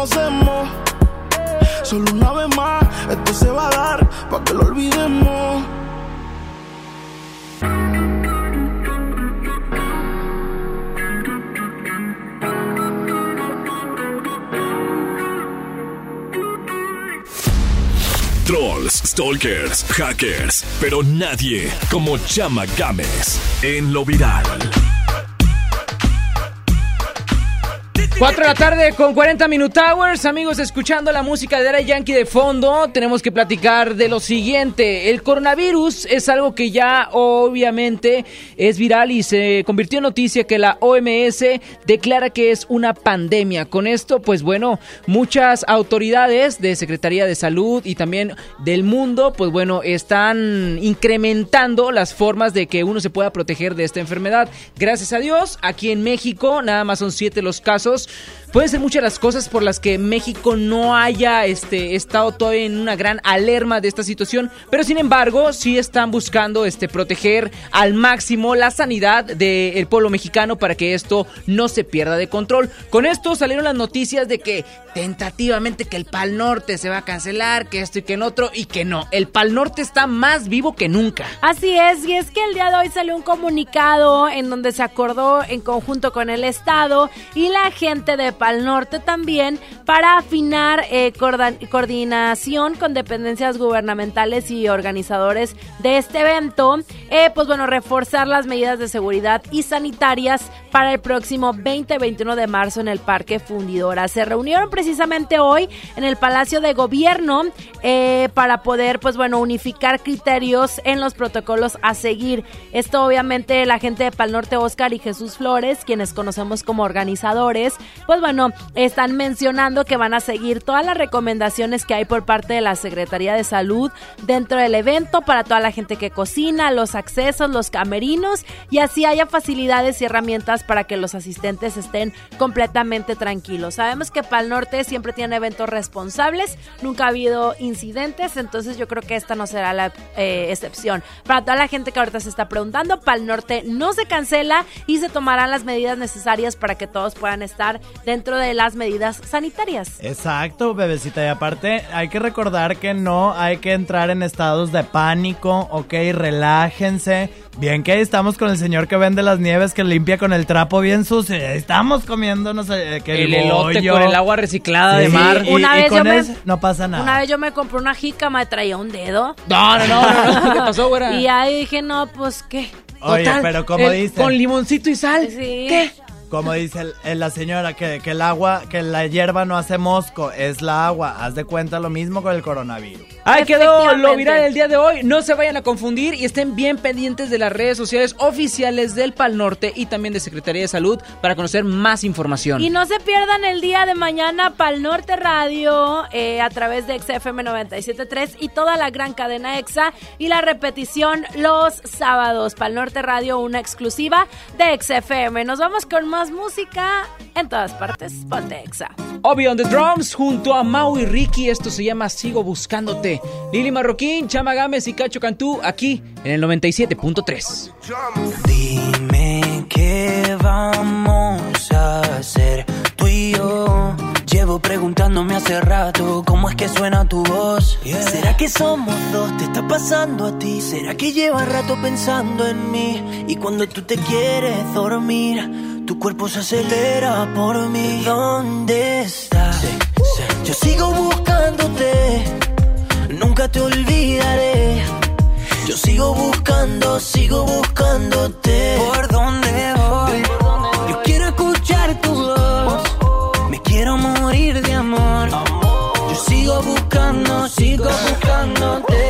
conocemos. Solo una vez más, esto se va a dar para que lo olvidemos. Trolls, stalkers, hackers, pero nadie como Chama Games en lo viral. 4 de la tarde con 40 Minute Hours. Amigos, escuchando la música de Daddy Yankee de fondo, tenemos que platicar de lo siguiente. El coronavirus es algo que ya obviamente es viral y se convirtió en noticia que la OMS declara que es una pandemia. Con esto, pues bueno, muchas autoridades de Secretaría de Salud y también del mundo, pues bueno, están incrementando las formas de que uno se pueda proteger de esta enfermedad. Gracias a Dios, aquí en México nada más son siete los casos. Pueden ser muchas las cosas por las que México no haya este, estado todavía en una gran alerma de esta situación, pero sin embargo sí están buscando este, proteger al máximo la sanidad del pueblo mexicano para que esto no se pierda de control. Con esto salieron las noticias de que tentativamente que el Pal Norte se va a cancelar, que esto y que en otro, y que no. El Pal Norte está más vivo que nunca. Así es, y es que el día de hoy salió un comunicado en donde se acordó en conjunto con el Estado y la gente de Pal Norte también para afinar eh, coordinación con dependencias gubernamentales y organizadores de este evento, eh, pues bueno, reforzar las medidas de seguridad y sanitarias para el próximo 20-21 de marzo en el Parque Fundidora. Se reunieron precisamente hoy en el Palacio de Gobierno eh, para poder, pues bueno, unificar criterios en los protocolos a seguir. Esto obviamente la gente de Pal Norte, Oscar y Jesús Flores, quienes conocemos como organizadores, pues bueno, están mencionando que van a seguir todas las recomendaciones que hay por parte de la Secretaría de Salud dentro del evento para toda la gente que cocina, los accesos, los camerinos y así haya facilidades y herramientas para que los asistentes estén completamente tranquilos. Sabemos que Pal Norte siempre tiene eventos responsables, nunca ha habido incidentes, entonces yo creo que esta no será la eh, excepción. Para toda la gente que ahorita se está preguntando, Pal Norte no se cancela y se tomarán las medidas necesarias para que todos puedan estar dentro de las medidas sanitarias. Exacto, bebecita. Y aparte, hay que recordar que no hay que entrar en estados de pánico, ok, relájense. Bien que ahí estamos con el señor que vende las nieves que limpia con el trapo bien sucio. Estamos comiéndonos eh, que El el, elote bollo. con el agua reciclada de mar. y- Una y vez con yo me- eso no pasa nada. Una vez yo me compré una jícama y traía un dedo. No, no, no, no, no. ¿Qué pasó, güera? Y ahí dije, no, pues qué. Oye, Total, pero como dicen, Con limoncito y sal. Sí. ¿Qué? Como dice el- el- la señora, que, que el agua, que la hierba no hace mosco, es la agua. Haz de cuenta lo mismo con el coronavirus. Ahí quedó lo viral el día de hoy. No se vayan a confundir y estén bien pendientes de las redes sociales oficiales del Pal Norte y también de Secretaría de Salud para conocer más información. Y no se pierdan el día de mañana Pal Norte Radio eh, a través de XFM 97.3 y toda la gran cadena EXA y la repetición los sábados. Pal Norte Radio, una exclusiva de XFM. Nos vamos con más música en todas partes. Ponte EXA. Obi on the drums junto a Mau y Ricky. Esto se llama Sigo Buscándote. Lili Marroquín, Chama Gámez y Cacho Cantú aquí en el 97.3. Dime qué vamos a hacer tú y yo. Llevo preguntándome hace rato cómo es que suena tu voz. ¿Será que somos dos? ¿Te está pasando a ti? ¿Será que llevas rato pensando en mí? Y cuando tú te quieres dormir, tu cuerpo se acelera por mí. ¿Dónde estás? Yo sigo buscándote, nunca te olvidaré. Yo sigo buscando, sigo buscándote. ¿Por dónde voy? Yo quiero escuchar tu voz. Me quiero morir de amor. Yo sigo buscando, sigo buscándote.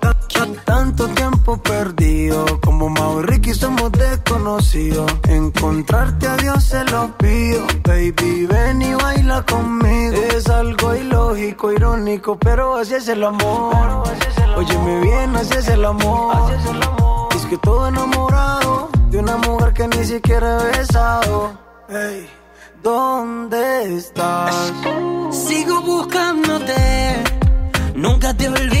Perdido, como Mau y Ricky somos desconocidos. Encontrarte a Dios se lo pido, baby, ven y baila conmigo. Es algo ilógico, irónico, pero así es el amor. Óyeme bien, así es el amor. Es que todo enamorado de una mujer que ni siquiera he besado. Ey, ¿dónde estás? Sigo buscándote, nunca te olvidaré.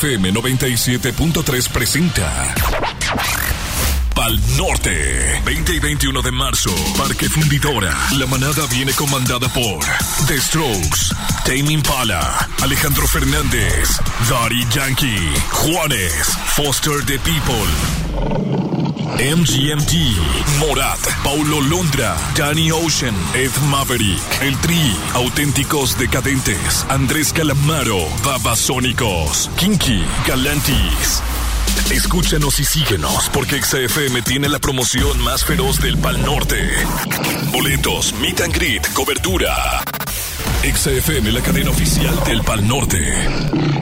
XFM 97.3 presenta Pal Norte 20 y 21 de marzo Parque Fundidora. La manada viene comandada por The Strokes Tame Impala Alejandro Fernández Daddy Yankee Juanes Foster the People MGMT, Morat, Paulo Londra, Danny Ocean, Ed Maverick, El Tri, Auténticos Decadentes, Andrés Calamaro, Babasónicos, Kinky, Galantis. Escúchanos y síguenos porque XFM tiene la promoción más feroz del Pal Norte. Boletos, meet and greet, cobertura. XFM, la cadena oficial del Pal Norte.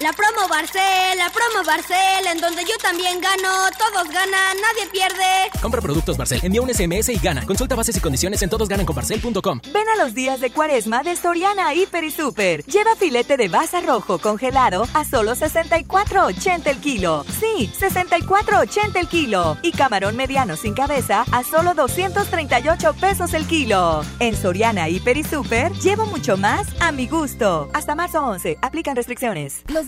La promo Barcel, la promo Barcel, en donde yo también gano, todos ganan, nadie pierde. Compra productos Barcel, envía un SMS y gana. Consulta bases y condiciones en todosgananconbarcel.com. Ven a los días de cuaresma de Soriana Hiper y Super. Lleva filete de baza rojo congelado a solo 64.80 el kilo. Sí, 64.80 el kilo. Y camarón mediano sin cabeza a solo 238 pesos el kilo. En Soriana Hiper y Super llevo mucho más a mi gusto. Hasta marzo 11. Aplican restricciones. Los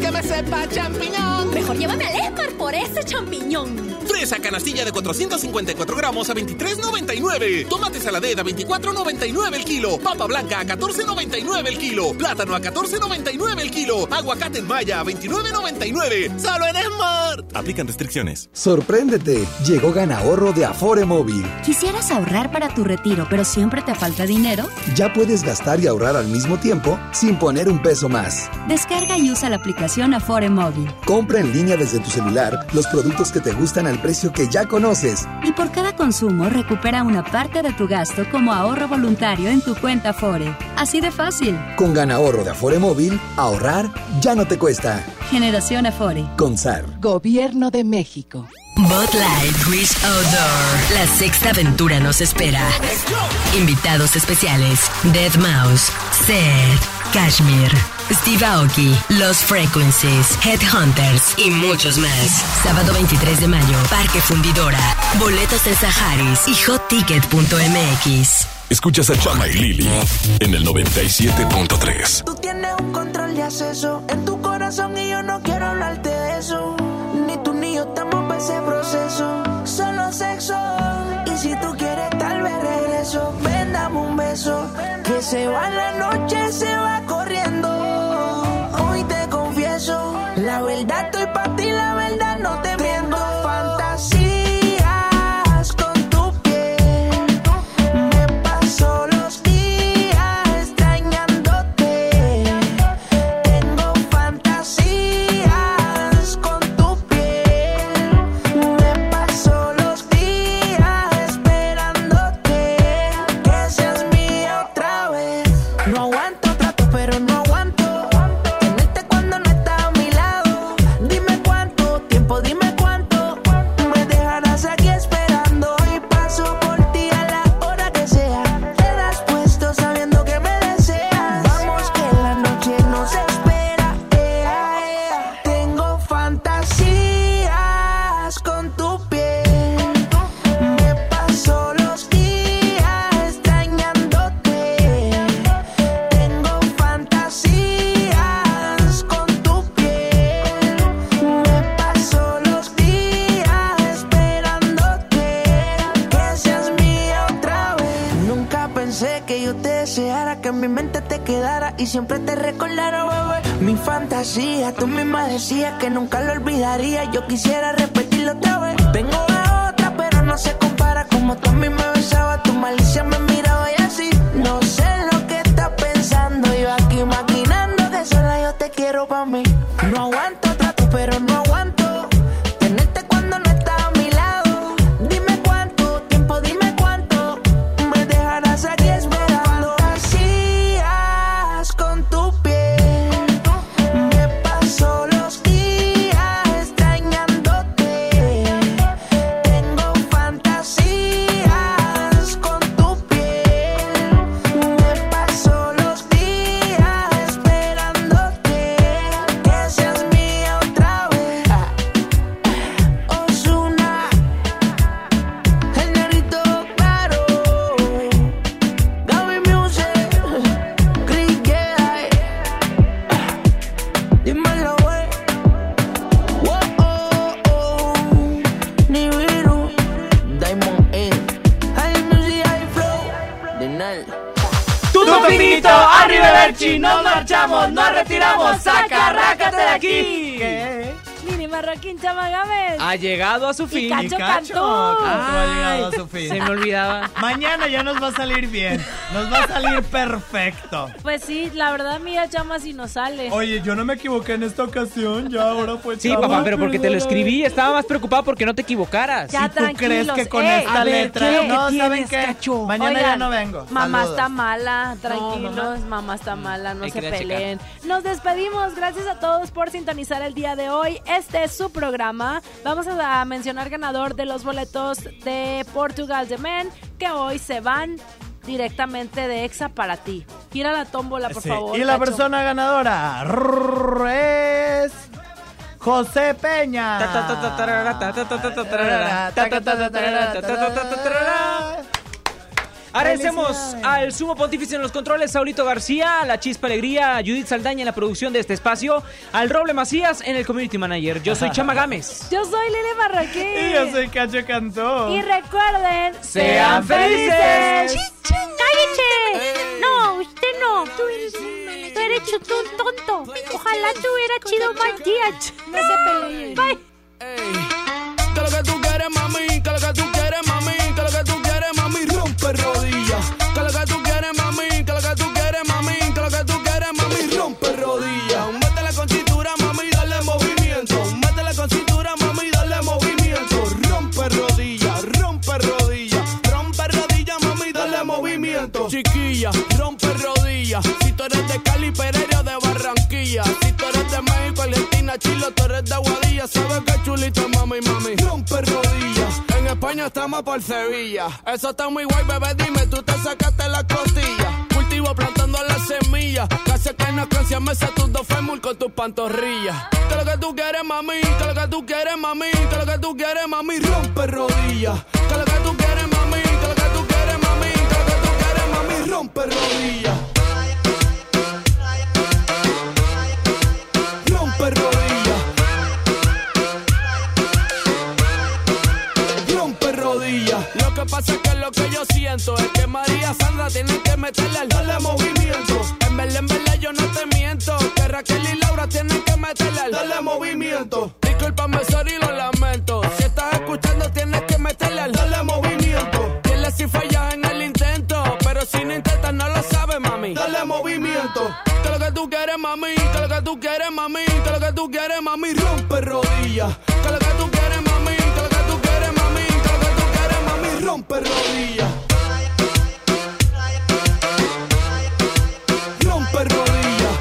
que me sepa champiñón. Mejor llévame al Esmar por ese champiñón. Fresa canastilla de 454 gramos a 23.99. Tomate saladera a 24.99 el kilo. Papa blanca a 14.99 el kilo. Plátano a 14.99 el kilo. Aguacate en malla a 29.99. Solo en Smart. Aplican restricciones. Sorpréndete, llegó Gana Ahorro de Afore Móvil. ¿Quisieras ahorrar para tu retiro, pero siempre te falta dinero? Ya puedes gastar y ahorrar al mismo tiempo sin poner un peso más. Descarga y usa la aplicación Afore Móvil. Compra en línea desde tu celular los productos que te gustan al precio que ya conoces. Y por cada consumo recupera una parte de tu gasto como ahorro voluntario en tu cuenta Afore. Así de fácil. Con Gana Ahorro de Afore Móvil, ahorrar ya no te cuesta. Generación Afore. Con SAR. Gobierno de México. Bot Light Wish Outdoor. La sexta aventura nos espera. Invitados especiales: Dead Mouse, Seth, Kashmir, Steve Aoki, Los Frequencies, Headhunters y muchos más. Sábado 23 de mayo, Parque Fundidora. Boletos en Saharis y hotticket.mx. Escuchas a Chama y Lili en el 97.3. Tú tienes un control de acceso en tu corazón y yo no quiero hablarte de eso. Ni tú ni yo estamos para ese proceso. Solo sexo. Y si tú quieres, tal vez regreso. Ven, dame un beso. Que se va la noche, se va corriendo. Hoy te confieso. La verdad estoy decías que nunca lo olvidaría. Yo quisiera repetirlo otra vez. Tengo su fin. Y Cacho Y Cacho, Cantú. ¿cómo ha Ay, llegado a su fin? Se me olvidaba. Mañana ya nos va a salir bien. Nos va a salir perfecto. Pues sí, la verdad, mía, chama, si nos sale. Oye, yo no me equivoqué en esta ocasión, ya ahora fue Sí, chavo, papá, pero porque te lo escribí. Estaba más preocupado porque no te equivocaras. Ya, ¿Y tú crees tranquilos, que con ey. esta A ver, letra? ¿qué? No, ¿Qué ¿saben tienes, qué? Cacho? Mañana ya Oigan, no vengo. Mamá Saludos. está mala, tranquilos, mamá. mamá. está mala, no Hay se que ir a peleen. Nos despedimos, gracias a todos por sintonizar el día de hoy. Este es su programa. Vamos a mencionar ganador de los boletos de Portugal de Men, que hoy se van directamente de EXA para ti. Gira la tómbola, por Sí, favor. Y la persona ganadora es José Peña. Agradecemos al sumo pontífice en los controles, Saulito García, a la Chispa Alegría, a Judith Saldaña en la producción de este espacio, al Roble Macías en el Community Manager. Yo soy Chama Gámez. Yo soy Lili Marroquín. Y yo soy Cacho Cantó. Y recuerden, Sean felices. ¡Cállate! No, usted no. Tú eres Tú eres un tonto. Ojalá te hubiera chido más días. No se peleen. Bye. Que lo que tú quieres, mami, que lo que tú quieres, Chiquilla, rompe rodillas. Si tú eres de Cali, Pereira de Barranquilla. Si tú eres de México, Argentina, Chile, tú eres de Aguadilla. Sabes que chulita, mami, mami. Rompe rodillas. En España estamos por Sevilla. Eso está muy guay, bebé. Dime, tú te sacaste la costilla. Cultivo plantando las semillas. Casi que no canción me tus dos fémur con tus pantorrillas. Que lo que tú quieres, mami. Que lo que tú quieres, mami. Que lo que tú quieres, mami. Rompe rodillas. Que lo que tú quieres, mami. Que lo que tú Rompe rodillas. Rompe rodillas. Rompe rodillas. Lo que pasa es que lo que yo siento es que María Sandra tiene que meterle al darle movimiento. En verdad, en verdad yo no te miento. Que Raquel y Laura tienen que meterle al darle movimiento. Discúlpame, sorry, lo lamento. Si estás escuchando, tienes que meterle al darle movimiento. Dile si fallas mami. Dale movimiento. Que lo que tú quieres, mami. Que lo que tú quieres, mami. Que lo que tú quieres, mami. Rompe rodillas. Que lo que tú quieres, mami. Que lo que tú quieres, mami. Que lo que tú quieres, mami. Rompe rodillas. Rompe rodillas.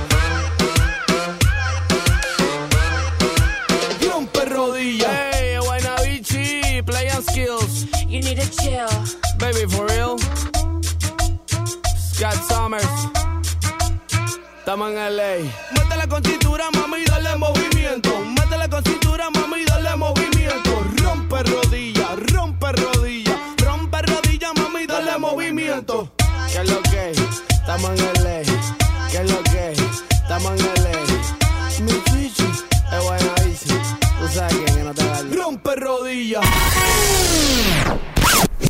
Rompe rodillas. Hey, Guaynabichi, play and skills. You need to chill. Estamos en LA. Métele con cintura, mami, dale movimiento. Métele con cintura, mami, dale movimiento. Rompe rodillas, rompe rodillas. Rompe rodillas, mami, dale movimiento. ¿Qué es lo que? Estamos en LA. ¿Qué es lo que? Estamos en LA. Mi chichi, es buena bici. Tú sabes que no te da Rompe rodillas.